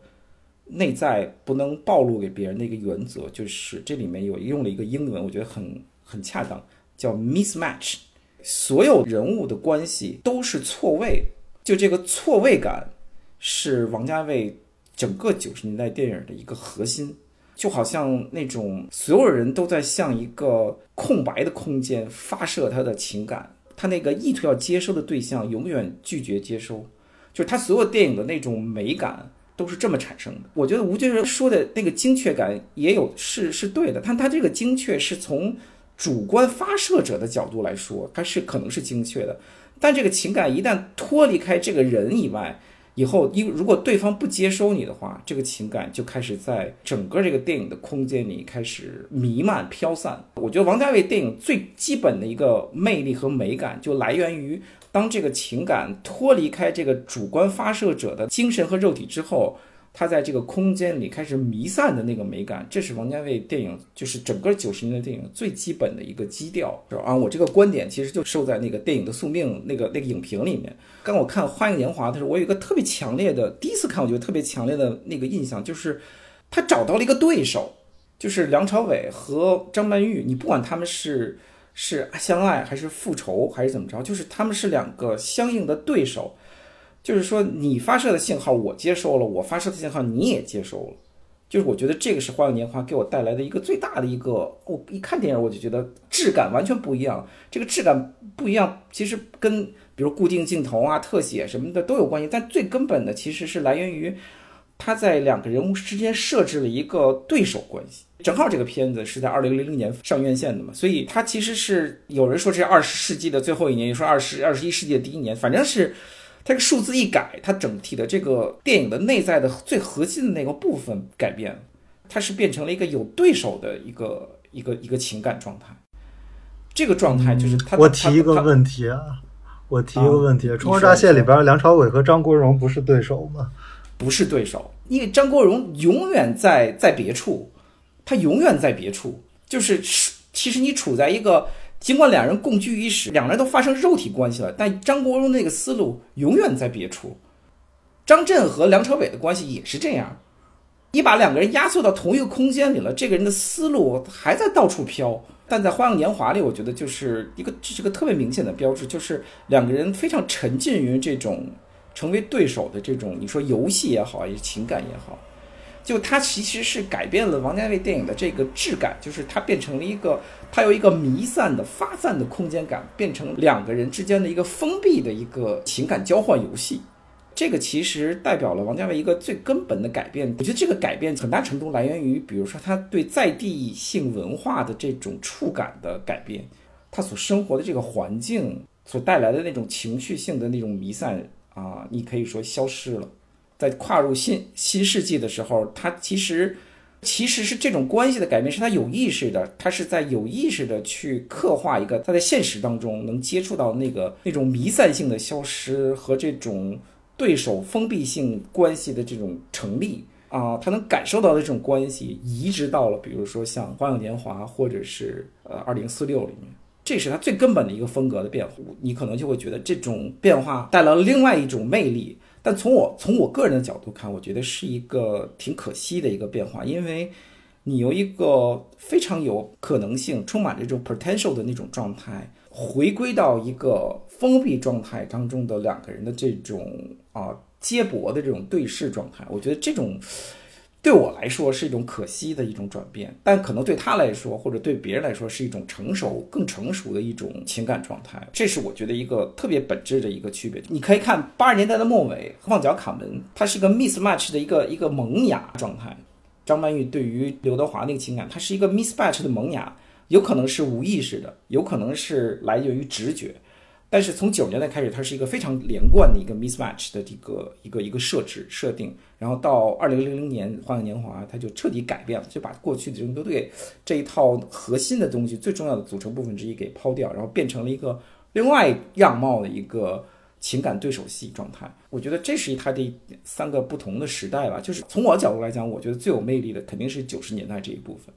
内在不能暴露给别人的一个原则，就是这里面有用了一个英文，我觉得很很恰当，叫 mismatch，所有人物的关系都是错位，就这个错位感是王家卫整个九十年代电影的一个核心。就好像那种所有人都在向一个空白的空间发射他的情感，他那个意图要接收的对象永远拒绝接收，就是他所有电影的那种美感都是这么产生的。我觉得吴军说的那个精确感也有是是对的，但他这个精确是从主观发射者的角度来说，他是可能是精确的，但这个情感一旦脱离开这个人以外。以后，因如果对方不接收你的话，这个情感就开始在整个这个电影的空间里开始弥漫飘散。我觉得王家卫电影最基本的一个魅力和美感，就来源于当这个情感脱离开这个主观发射者的精神和肉体之后。他在这个空间里开始弥散的那个美感，这是王家卫电影，就是整个九十年代电影最基本的一个基调，是吧？啊，我这个观点其实就受在那个电影的宿命那个那个影评里面。刚我看《花样年华》的时候，我有一个特别强烈的，第一次看我觉得特别强烈的那个印象，就是他找到了一个对手，就是梁朝伟和张曼玉。你不管他们是是相爱还是复仇还是怎么着？就是他们是两个相应的对手，就是说你发射的信号我接收了，我发射的信号你也接收了。就是我觉得这个是《花样年华》给我带来的一个最大的一个，我一看电影我就觉得质感完全不一样。这个质感不一样，其实跟比如固定镜头啊、特写什么的都有关系，但最根本的其实是来源于他在两个人物之间设置了一个对手关系。正好这个片子是在二零零零年上院线的嘛，所以它其实是有人说是二十世纪的最后一年，也说二十二十一世纪的第一年，反正是。这个数字一改，它整体的这个电影的内在的最核心的那个部分改变了，它是变成了一个有对手的一个一个一个情感状态。这个状态就是他。我提一个问题啊，我提一个问题：《冲锋乍泄》里边梁朝伟和张国荣不是对手吗？不是对手，因为张国荣永远在在别处，他永远在别处。就是其实你处在一个。尽管两人共居一室，两人都发生肉体关系了，但张国荣那个思路永远在别处。张震和梁朝伟的关系也是这样，你把两个人压缩到同一个空间里了，这个人的思路还在到处飘。但在《花样年华》里，我觉得就是一个这是个特别明显的标志，就是两个人非常沉浸于这种成为对手的这种，你说游戏也好，还是情感也好。就它其实是改变了王家卫电影的这个质感，就是它变成了一个，它由一个弥散的发散的空间感，变成两个人之间的一个封闭的一个情感交换游戏。这个其实代表了王家卫一个最根本的改变。我觉得这个改变很大程度来源于，比如说他对在地性文化的这种触感的改变，他所生活的这个环境所带来的那种情绪性的那种弥散啊，你可以说消失了。在跨入新新世纪的时候，他其实其实是这种关系的改变，是他有意识的，他是在有意识的去刻画一个他在现实当中能接触到那个那种弥散性的消失和这种对手封闭性关系的这种成立啊，他能感受到的这种关系移植到了，比如说像《花样年华》或者是呃《二零四六》里面，这是他最根本的一个风格的变化。你可能就会觉得这种变化带来了另外一种魅力。但从我从我个人的角度看，我觉得是一个挺可惜的一个变化，因为你由一个非常有可能性、充满这种 potential 的那种状态，回归到一个封闭状态当中的两个人的这种啊接驳的这种对视状态，我觉得这种。对我来说是一种可惜的一种转变，但可能对他来说或者对别人来说是一种成熟、更成熟的一种情感状态。这是我觉得一个特别本质的一个区别。你可以看八十年代的末尾，《旺角卡门》，它是一个 mismatch 的一个一个萌芽状态。张曼玉对于刘德华那个情感，它是一个 mismatch 的萌芽，有可能是无意识的，有可能是来源于直觉。但是从九十年代开始，它是一个非常连贯的一个 mismatch 的这个一个一个设置设定，然后到二零零零年《花样年华》，它就彻底改变了，就把过去的这种都对这一套核心的东西最重要的组成部分之一给抛掉，然后变成了一个另外样貌的一个情感对手戏状态。我觉得这是它的三个不同的时代吧。就是从我角度来讲，我觉得最有魅力的肯定是九十年代这一部分。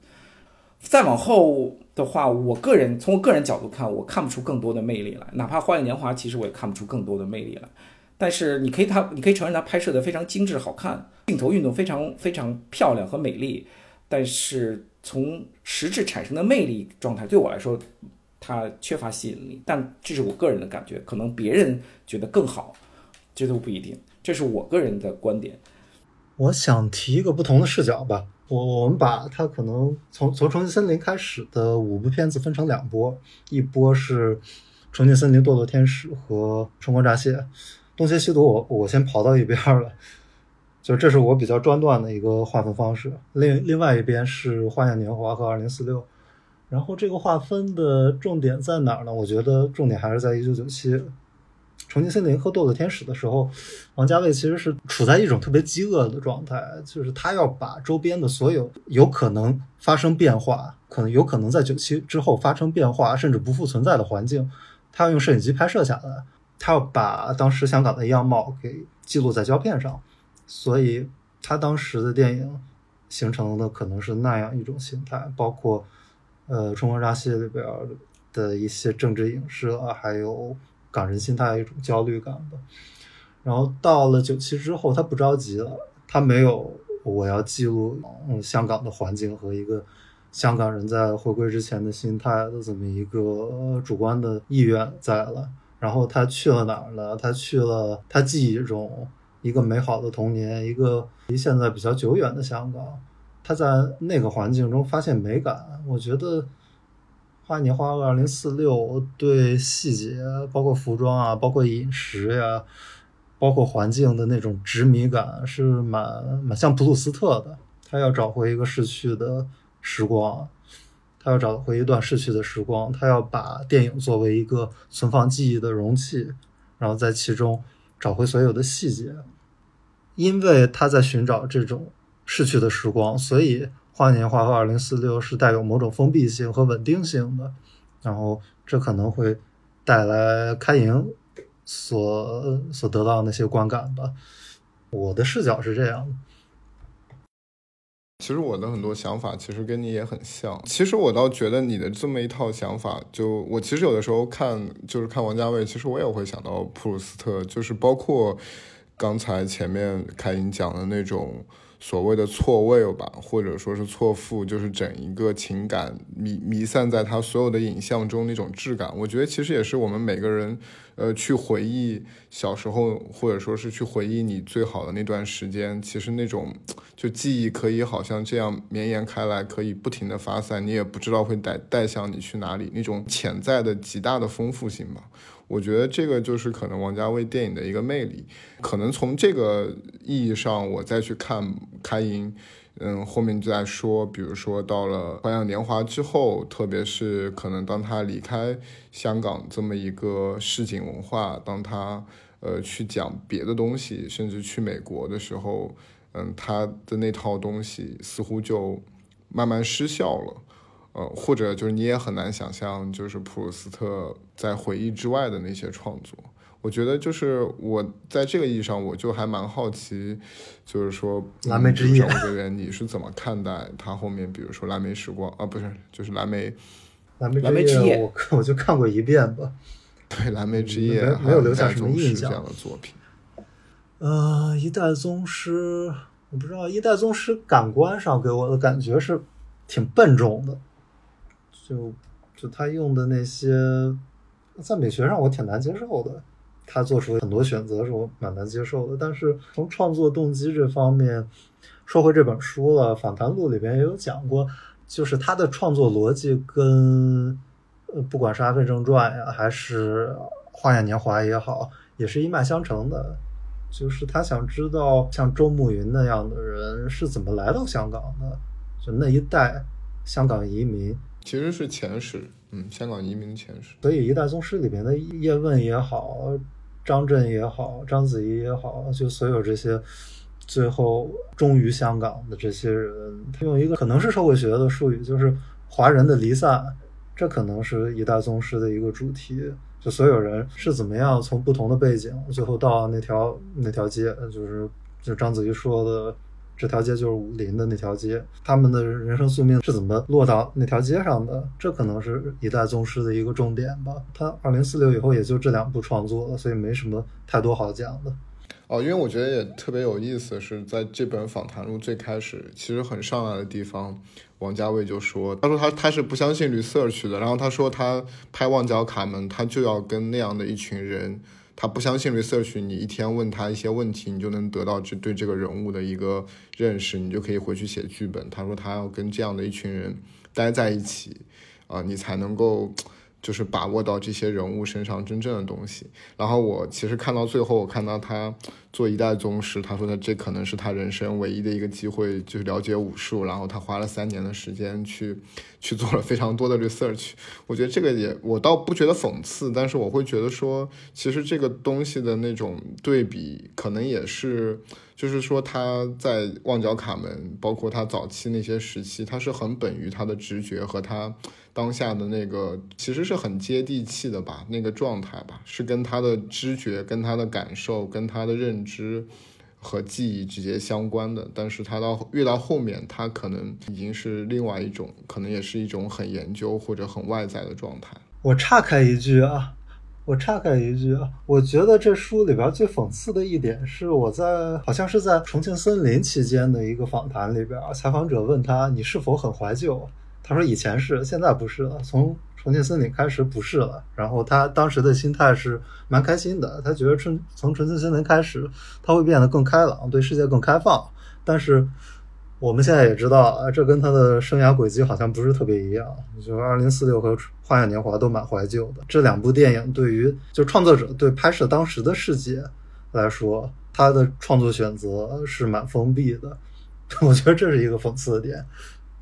再往后的话，我个人从我个人角度看，我看不出更多的魅力来。哪怕《花样年华》，其实我也看不出更多的魅力来。但是你可以他，你可以承认他拍摄的非常精致好看，镜头运动非常非常漂亮和美丽。但是从实质产生的魅力状态，对我来说，它缺乏吸引力。但这是我个人的感觉，可能别人觉得更好，这都不一定。这是我个人的观点。我想提一个不同的视角吧。我我们把它可能从从《重庆森林》开始的五部片子分成两波，一波是《重庆森林》《堕落天使》和《春光乍泄》，东邪西毒我我先跑到一边了，就这是我比较专断的一个划分方式。另另外一边是《花样年华》和《二零四六》，然后这个划分的重点在哪儿呢？我觉得重点还是在一九九七。重庆森林和堕落天使的时候，王家卫其实是处在一种特别饥饿的状态，就是他要把周边的所有有可能发生变化、可能有可能在九七之后发生变化甚至不复存在的环境，他要用摄影机拍摄下来，他要把当时香港的样貌给记录在胶片上，所以他当时的电影形成的可能是那样一种形态，包括呃《春光乍泄》里边的一些政治影射，还有。港人心态一种焦虑感吧，然后到了九七之后，他不着急了，他没有我要记录嗯香港的环境和一个香港人在回归之前的心态的这么一个主观的意愿在了。然后他去了哪儿呢？他去了他记忆中一个美好的童年，一个离现在比较久远的香港。他在那个环境中发现美感。我觉得《花年华二零四六》对细节，包括服装啊，包括饮食呀，包括环境的那种执迷感，是蛮蛮像普鲁斯特的。他要找回一个逝去的时光。他要找回一段逝去的时光，他要把电影作为一个存放记忆的容器，然后在其中找回所有的细节。因为他在寻找这种逝去的时光，所以《花年华》和《二零四六》是带有某种封闭性和稳定性的。然后这可能会带来开营所所得到那些观感吧。我的视角是这样的。其实我的很多想法其实跟你也很像。其实我倒觉得你的这么一套想法，就我其实有的时候看，就是看王家卫，其实我也会想到普鲁斯特，就是包括刚才前面凯英讲的那种。所谓的错位吧，或者说是错付，就是整一个情感弥弥散在他所有的影像中那种质感。我觉得其实也是我们每个人，呃，去回忆小时候，或者说是去回忆你最好的那段时间，其实那种就记忆可以好像这样绵延开来，可以不停的发散，你也不知道会带带向你去哪里，那种潜在的极大的丰富性吧。我觉得这个就是可能王家卫电影的一个魅力，可能从这个意义上，我再去看《开营》，嗯，后面就在说，比如说到了《花样年华》之后，特别是可能当他离开香港这么一个市井文化，当他呃去讲别的东西，甚至去美国的时候，嗯，他的那套东西似乎就慢慢失效了。呃，或者就是你也很难想象，就是普鲁斯特在回忆之外的那些创作。我觉得就是我在这个意义上，我就还蛮好奇，就是说蓝莓之夜这边你是怎么看待他后面，比如说蓝莓时光啊，不是，就是蓝莓蓝莓之夜，我我就看过一遍吧。对，蓝莓之夜没有留下什么印象这样的作品。呃，一代宗师，我不知道一代宗师感官上给我的感觉是挺笨重的。就就他用的那些，在美学上我挺难接受的。他做出很多选择是我蛮难接受的。但是从创作动机这方面，说回这本书了，访谈录里边也有讲过，就是他的创作逻辑跟呃，不管是《阿飞正传》呀，还是《花样年华》也好，也是一脉相承的。就是他想知道像周慕云那样的人是怎么来到香港的，就那一代香港移民。其实是前十，嗯，香港移民前十。所以《一代宗师》里面的叶问也好，张震也好，章子怡也好，就所有这些最后忠于香港的这些人，他用一个可能是社会学的术语，就是华人的离散，这可能是《一代宗师》的一个主题。就所有人是怎么样从不同的背景，最后到那条那条街，就是就章子怡说的。这条街就是武林的那条街，他们的人生宿命是怎么落到那条街上的？这可能是一代宗师的一个重点吧。他二零四六以后也就这两部创作了，所以没什么太多好讲的。哦，因为我觉得也特别有意思，是在这本访谈录最开始，其实很上来的地方，王家卫就说，他说他他是不相信绿色区的，然后他说他拍《旺角卡门》，他就要跟那样的一群人。他不相信 research，你一天问他一些问题，你就能得到这对这个人物的一个认识，你就可以回去写剧本。他说他要跟这样的一群人待在一起，啊，你才能够。就是把握到这些人物身上真正的东西。然后我其实看到最后，我看到他做一代宗师，他说的这可能是他人生唯一的一个机会，就是了解武术。然后他花了三年的时间去去做了非常多的 research。我觉得这个也我倒不觉得讽刺，但是我会觉得说，其实这个东西的那种对比，可能也是，就是说他在旺角卡门，包括他早期那些时期，他是很本于他的直觉和他。当下的那个其实是很接地气的吧，那个状态吧，是跟他的知觉、跟他的感受、跟他的认知和记忆直接相关的。但是他到越到后面，他可能已经是另外一种，可能也是一种很研究或者很外在的状态。我岔开一句啊，我岔开一句啊，我觉得这书里边最讽刺的一点是，我在好像是在重庆森林期间的一个访谈里边，采访者问他：“你是否很怀旧？”他说以前是，现在不是了。从重庆森林开始不是了。然后他当时的心态是蛮开心的，他觉得春从重庆森林开始，他会变得更开朗，对世界更开放。但是我们现在也知道，啊，这跟他的生涯轨迹好像不是特别一样。就二零四六和花样年华都蛮怀旧的。这两部电影对于就创作者对拍摄当时的世界来说，他的创作选择是蛮封闭的。我觉得这是一个讽刺的点。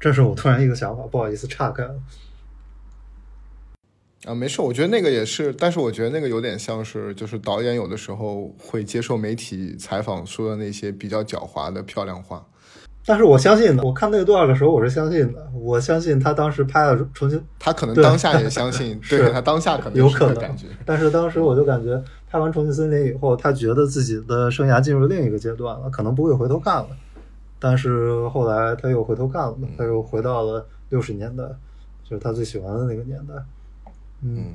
这是我突然一个想法，不好意思岔开了。啊，没事，我觉得那个也是，但是我觉得那个有点像是，就是导演有的时候会接受媒体采访说的那些比较狡猾的漂亮话。但是我相信的，我看那个段的时候，我是相信的，我相信他当时拍了重新，他可能当下也相信，对他当下可能有可能感觉。但是当时我就感觉拍完《重庆森林》以后，他觉得自己的生涯进入另一个阶段了，可能不会回头看了。但是后来他又回头干了，他又回到了六十年代，就是他最喜欢的那个年代。嗯，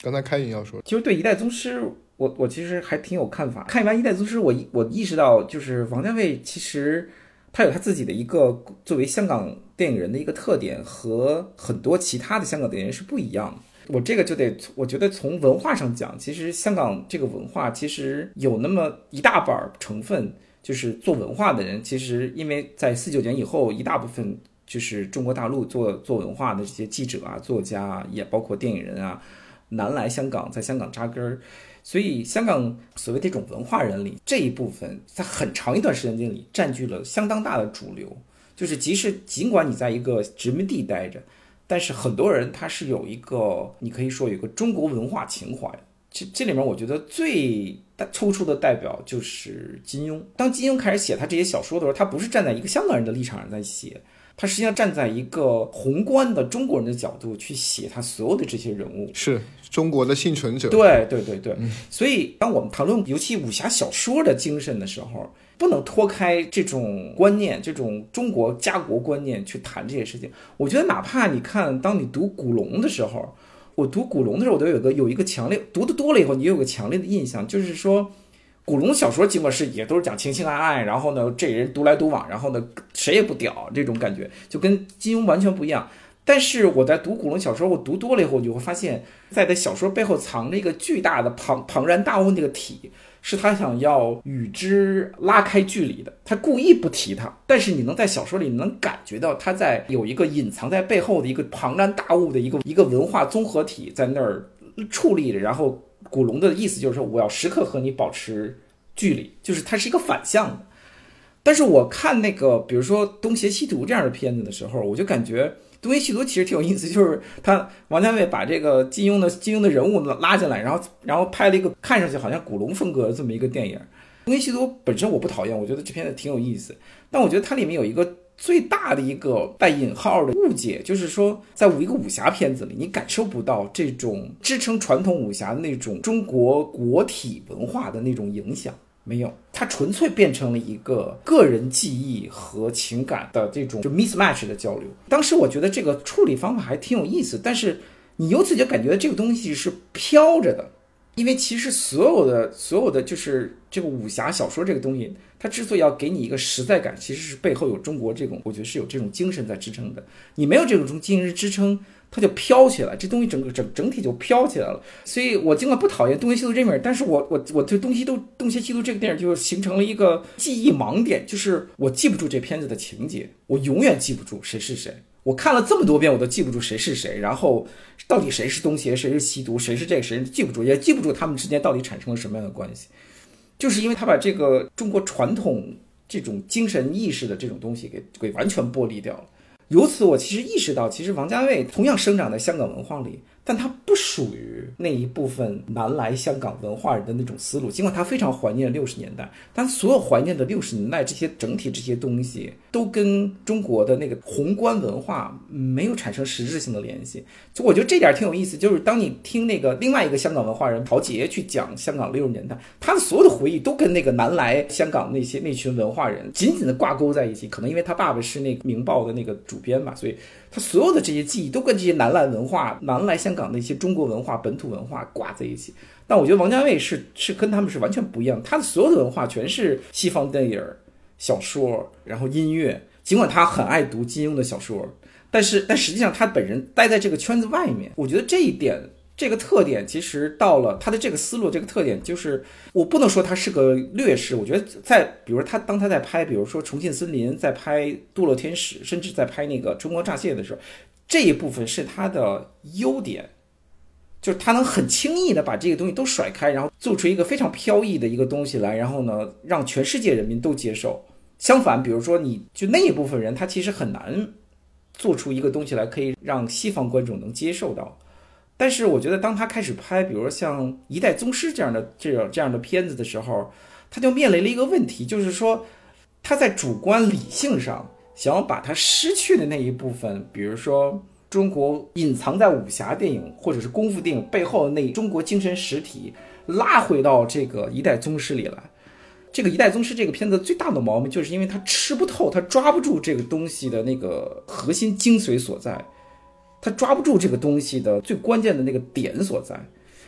刚才开云要说，其实对《一代宗师》，我我其实还挺有看法。看完《一代宗师》，我我意识到，就是王家卫其实他有他自己的一个作为香港电影人的一个特点，和很多其他的香港电影人是不一样的。我这个就得，我觉得从文化上讲，其实香港这个文化其实有那么一大半成分。就是做文化的人，其实因为在四九年以后，一大部分就是中国大陆做做文化的这些记者啊、作家啊，也包括电影人啊，南来香港，在香港扎根儿，所以香港所谓这种文化人里这一部分，在很长一段时间里占据了相当大的主流。就是即使尽管你在一个殖民地待着，但是很多人他是有一个，你可以说有个中国文化情怀。这这里面，我觉得最突出的代表就是金庸。当金庸开始写他这些小说的时候，他不是站在一个香港人的立场上在写，他实际上站在一个宏观的中国人的角度去写他所有的这些人物，是中国的幸存者。对对对对。所以，当我们谈论尤其武侠小说的精神的时候，不能脱开这种观念，这种中国家国观念去谈这些事情。我觉得，哪怕你看，当你读古龙的时候。我读古龙的时候，我都有个有一个强烈读的多了以后，你有个强烈的印象，就是说，古龙小说尽管是也都是讲情情爱爱，然后呢，这人独来独往，然后呢，谁也不屌这种感觉，就跟金庸完全不一样。但是我在读古龙小说，我读多了以后，你会发现，在他小说背后藏着一个巨大的庞庞然大物那个体。是他想要与之拉开距离的，他故意不提他，但是你能在小说里能感觉到他在有一个隐藏在背后的一个庞然大物的一个一个文化综合体在那儿矗立着。然后古龙的意思就是说，我要时刻和你保持距离，就是它是一个反向的。但是我看那个，比如说《东邪西毒》这样的片子的时候，我就感觉。东邪西毒其实挺有意思，就是他王家卫把这个金庸的金庸的人物拉进来，然后然后拍了一个看上去好像古龙风格的这么一个电影。东邪西毒本身我不讨厌，我觉得这片子挺有意思，但我觉得它里面有一个最大的一个带引号的误解，就是说在一个武侠片子里，你感受不到这种支撑传统武侠的那种中国国体文化的那种影响。没有，它纯粹变成了一个个人记忆和情感的这种就 mismatch 的交流。当时我觉得这个处理方法还挺有意思，但是你由此就感觉这个东西是飘着的，因为其实所有的所有的就是这个武侠小说这个东西，它之所以要给你一个实在感，其实是背后有中国这种，我觉得是有这种精神在支撑的。你没有这种精神支撑。它就飘起来，这东西整个整整体就飘起来了。所以我尽管不讨厌《东邪西毒》这名，但是我我我对《东西都东邪西毒》这个电影就形成了一个记忆盲点，就是我记不住这片子的情节，我永远记不住谁是谁。我看了这么多遍，我都记不住谁是谁，然后到底谁是东邪，谁是西毒，谁是这个谁记不住，也记不住他们之间到底产生了什么样的关系。就是因为他把这个中国传统这种精神意识的这种东西给给完全剥离掉了。由此，我其实意识到，其实王家卫同样生长在香港文化里。但他不属于那一部分南来香港文化人的那种思路。尽管他非常怀念六十年代，但所有怀念的六十年代这些整体这些东西，都跟中国的那个宏观文化没有产生实质性的联系。就我觉得这点挺有意思，就是当你听那个另外一个香港文化人陶杰去讲香港六十年代，他的所有的回忆都跟那个南来香港那些那群文化人紧紧的挂钩在一起。可能因为他爸爸是那个《明报》的那个主编吧，所以。他所有的这些记忆都跟这些南来文化、南来香港的一些中国文化、本土文化挂在一起。但我觉得王家卫是是跟他们是完全不一样，他的所有的文化全是西方电影、小说，然后音乐。尽管他很爱读金庸的小说，但是但实际上他本人待在这个圈子外面，我觉得这一点。这个特点其实到了他的这个思路，这个特点就是我不能说他是个劣势。我觉得在比如他当他在拍，比如说《重庆森林》，在拍《堕落天使》，甚至在拍那个《春光乍泄》的时候，这一部分是他的优点，就是他能很轻易的把这个东西都甩开，然后做出一个非常飘逸的一个东西来，然后呢，让全世界人民都接受。相反，比如说你就那一部分人，他其实很难做出一个东西来，可以让西方观众能接受到。但是我觉得，当他开始拍，比如说像《一代宗师》这样的这种这样的片子的时候，他就面临了一个问题，就是说他在主观理性上想要把他失去的那一部分，比如说中国隐藏在武侠电影或者是功夫电影背后的那中国精神实体拉回到这个《一代宗师》里来。这个《一代宗师》这个片子最大的毛病，就是因为他吃不透，他抓不住这个东西的那个核心精髓所在。他抓不住这个东西的最关键的那个点所在，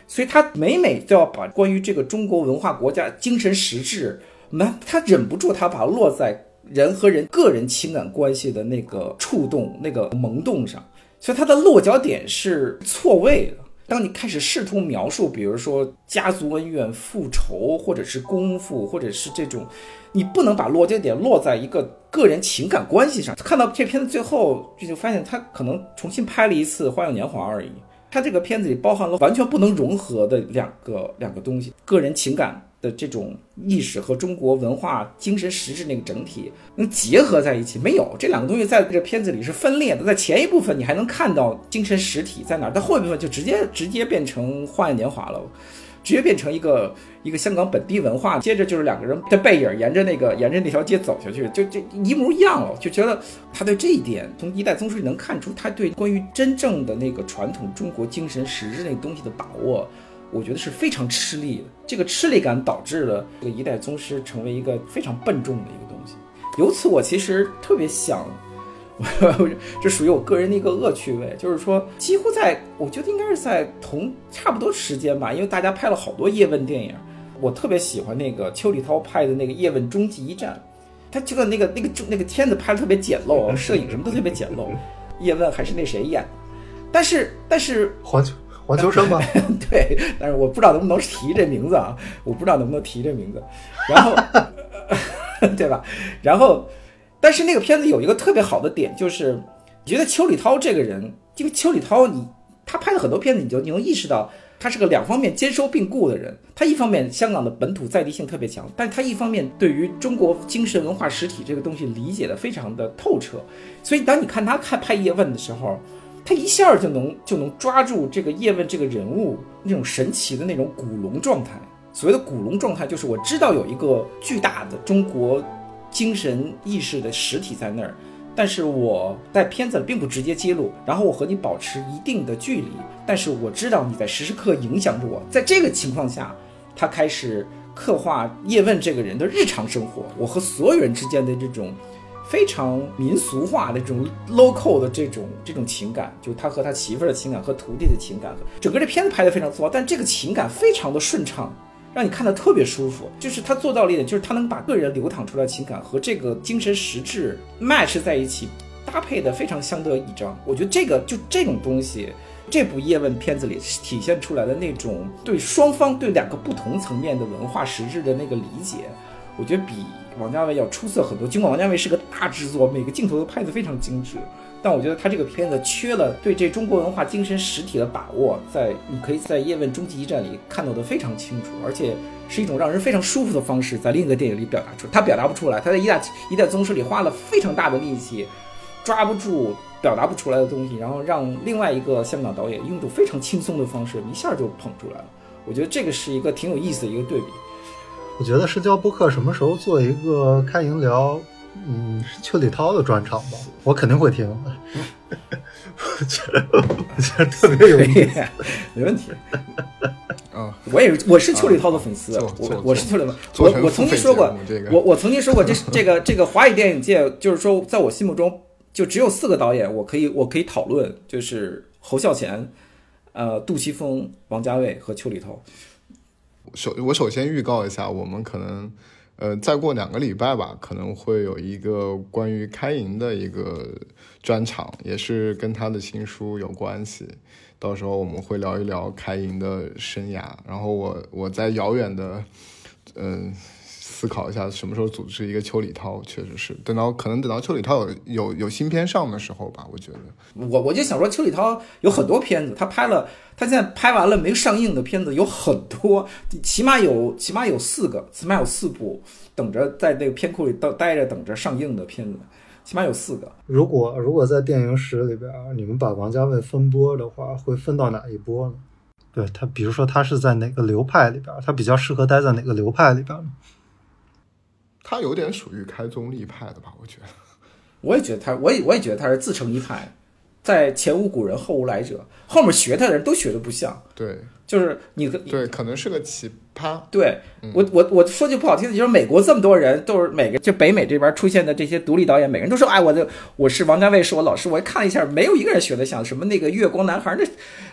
所以他每每都要把关于这个中国文化国家精神实质，那他忍不住他把落在人和人个人情感关系的那个触动、那个萌动上，所以他的落脚点是错位的。当你开始试图描述，比如说家族恩怨、复仇，或者是功夫，或者是这种，你不能把落脚点落在一个个人情感关系上。看到这片子最后，就就发现他可能重新拍了一次《花样年华》而已。他这个片子里包含了完全不能融合的两个两个东西：个人情感。的这种意识和中国文化精神实质那个整体能结合在一起没有？这两个东西在这片子里是分裂的。在前一部分你还能看到精神实体在哪，但后一部分就直接直接变成《花样年华》了，直接变成一个一个香港本地文化。接着就是两个人的背影沿着那个沿着那条街走下去，就就一模一样了。就觉得他对这一点从一代宗师里能看出他对关于真正的那个传统中国精神实质那个东西的把握。我觉得是非常吃力的，这个吃力感导致了这个一代宗师成为一个非常笨重的一个东西。由此，我其实特别想，这属于我个人的一个恶趣味，就是说，几乎在我觉得应该是在同差不多时间吧，因为大家拍了好多叶问电影，我特别喜欢那个邱礼涛拍的那个《叶问终极一战》，他这个那个那个那个片子拍的特别简陋，摄影什么都特别简陋，叶问还是那谁演，但是但是黄秋。黄秋生吗？对，但是我不知道能不能提这名字啊，我不知道能不能提这名字，然后，对吧？然后，但是那个片子有一个特别好的点，就是你觉得邱礼涛这个人，因为邱礼涛，你他拍了很多片子，你就你能意识到他是个两方面兼收并顾的人。他一方面香港的本土在地性特别强，但他一方面对于中国精神文化实体这个东西理解的非常的透彻。所以当你看他看拍叶问的时候。他一下就能就能抓住这个叶问这个人物那种神奇的那种古龙状态。所谓的古龙状态，就是我知道有一个巨大的中国精神意识的实体在那儿，但是我在片子里并不直接揭露，然后我和你保持一定的距离，但是我知道你在时时刻影响着我。在这个情况下，他开始刻画叶问这个人的日常生活，我和所有人之间的这种。非常民俗化的这种 local 的这种这种情感，就他和他媳妇儿的情感和徒弟的情感，整个这片子拍的非常粗糙，但这个情感非常的顺畅，让你看的特别舒服。就是他做到了一点，就是他能把个人流淌出来的情感和这个精神实质 match 在一起，搭配的非常相得益彰。我觉得这个就这种东西，这部叶问片子里体现出来的那种对双方对两个不同层面的文化实质的那个理解，我觉得比。王家卫要出色很多，尽管王家卫是个大制作，每个镜头都拍得非常精致，但我觉得他这个片子缺了对这中国文化精神实体的把握，在你可以在《叶问终极一战》里看到的非常清楚，而且是一种让人非常舒服的方式，在另一个电影里表达出，他表达不出来，他在《一代一代宗师》里花了非常大的力气，抓不住表达不出来的东西，然后让另外一个香港导演用一种非常轻松的方式一下就捧出来了，我觉得这个是一个挺有意思的一个对比。我觉得社交播客什么时候做一个开营聊，嗯，邱礼涛的专场吧，我肯定会听。我觉得我觉得特别有意思，没问题。啊，我也是，我是邱礼涛的粉丝，我我是邱礼涛。我我曾经说过，我我曾经说过，这这个这个华语电影界，就是说，在我心目中，就只有四个导演，我可以我可以讨论，就是侯孝贤、呃，杜琪峰、王家卫和邱礼涛。首我首先预告一下，我们可能呃，再过两个礼拜吧，可能会有一个关于开营的一个专场，也是跟他的新书有关系。到时候我们会聊一聊开营的生涯，然后我我在遥远的，嗯。思考一下什么时候组织一个邱礼涛，确实是等到可能等到邱礼涛有有有新片上的时候吧，我觉得。我我就想说，邱礼涛有很多片子，他拍了，他现在拍完了没上映的片子有很多，起码有起码有四个，起码有四部等着在那个片库里待待着等着上映的片子，起码有四个。如果如果在电影史里边，你们把王家卫分波的话，会分到哪一波呢？对他，比如说他是在哪个流派里边，他比较适合待在哪个流派里边呢？他有点属于开宗立派的吧，我觉得。我也觉得他，我也我也觉得他是自成一派，在前无古人后无来者，后面学他的人都学的不像。对，就是你对，可能是个奇葩。对我，我我说句不好听的，就是美国这么多人都是每个就北美这边出现的这些独立导演，每个人都说哎，我的我是王家卫是我老师，我看了一下，没有一个人学的像什么那个月光男孩，那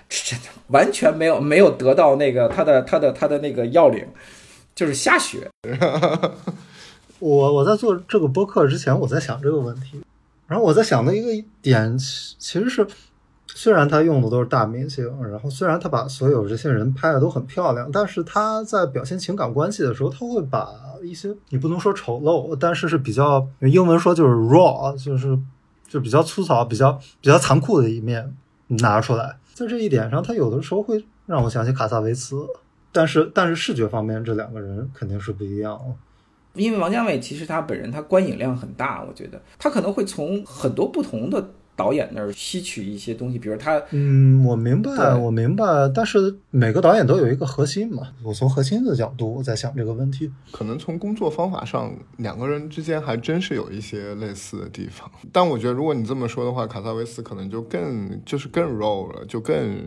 真的完全没有没有得到那个他的他的他的那个要领，就是瞎学。我我在做这个播客之前，我在想这个问题，然后我在想的一个点其实是，虽然他用的都是大明星，然后虽然他把所有这些人拍的都很漂亮，但是他在表现情感关系的时候，他会把一些你不能说丑陋，但是是比较英文说就是 raw，就是就比较粗糙、比较比较残酷的一面拿出来。在这一点上，他有的时候会让我想起卡萨维茨，但是但是视觉方面，这两个人肯定是不一样。因为王家卫其实他本人他观影量很大，我觉得他可能会从很多不同的。导演那儿吸取一些东西，比如他，嗯，我明白，我明白，但是每个导演都有一个核心嘛。我从核心的角度在想这个问题，可能从工作方法上，两个人之间还真是有一些类似的地方。但我觉得，如果你这么说的话，卡萨维斯可能就更就是更 raw 了，就更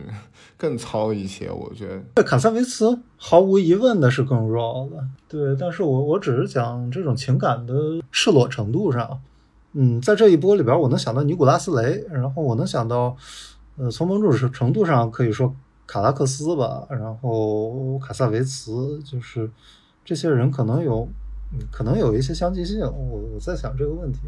更糙一些。我觉得，卡萨维斯毫无疑问的是更 raw 了，对。但是我我只是讲这种情感的赤裸程度上。嗯，在这一波里边，我能想到尼古拉斯雷，然后我能想到，呃，从某种程度上可以说卡拉克斯吧，然后卡萨维茨，就是这些人可能有，可能有一些相近性。我我在想这个问题，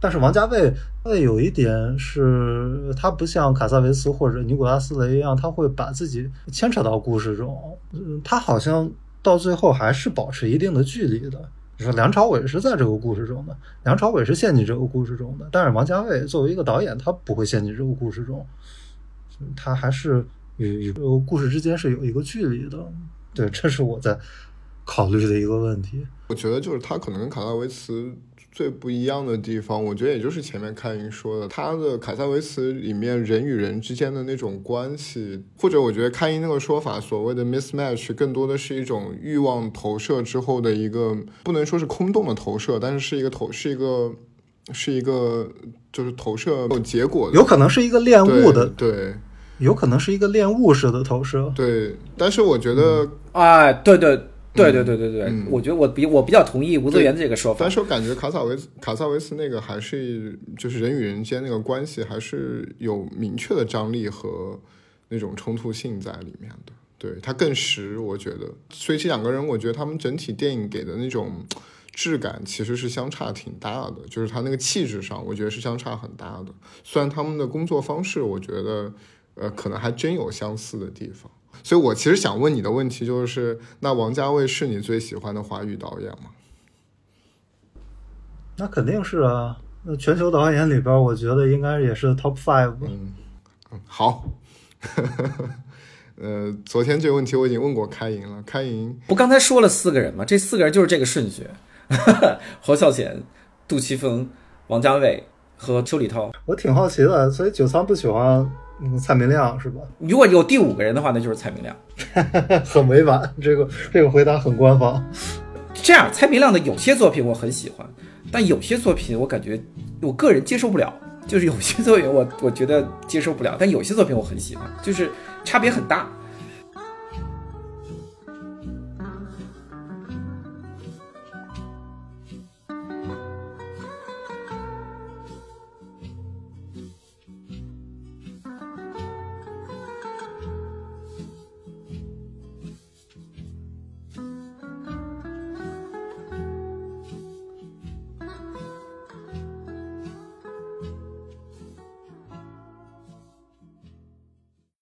但是王家卫，他有一点是，他不像卡萨维茨或者尼古拉斯雷一样，他会把自己牵扯到故事中，嗯，他好像到最后还是保持一定的距离的。你说梁朝伟是在这个故事中的，梁朝伟是陷进这个故事中的，但是王家卫作为一个导演，他不会陷进这个故事中，他还是与与故事之间是有一个距离的。对，这是我在考虑的一个问题。我觉得就是他可能跟卡拉维茨。最不一样的地方，我觉得也就是前面开云说的，他的凯撒维茨里面人与人之间的那种关系，或者我觉得开云那个说法，所谓的 mismatch，更多的是一种欲望投射之后的一个，不能说是空洞的投射，但是是一个投，是一个，是一个，就是投射有结果的，有可能是一个恋物的，对，有可能是一个恋物式的投射，对，但是我觉得，哎，对对。对对对对对，我觉得我比我比较同意吴泽源这个说法。但是我感觉卡萨维斯卡萨维斯那个还是就是人与人间那个关系还是有明确的张力和那种冲突性在里面的。对他更实，我觉得。所以这两个人，我觉得他们整体电影给的那种质感其实是相差挺大的，就是他那个气质上，我觉得是相差很大的。虽然他们的工作方式，我觉得呃可能还真有相似的地方。所以，我其实想问你的问题就是：那王家卫是你最喜欢的华语导演吗？那肯定是啊。那全球导演里边，我觉得应该也是 top five。嗯嗯，好。呃，昨天这个问题我已经问过开营了。开营不刚才说了四个人吗？这四个人就是这个顺序：侯孝贤、杜琪峰、王家卫和邱礼涛。我挺好奇的，所以九仓不喜欢。嗯，蔡明亮是吧？如果有第五个人的话，那就是蔡明亮。很委婉，这个这个回答很官方。这样，蔡明亮的有些作品我很喜欢，但有些作品我感觉我个人接受不了。就是有些作品我我觉得接受不了，但有些作品我很喜欢，就是差别很大。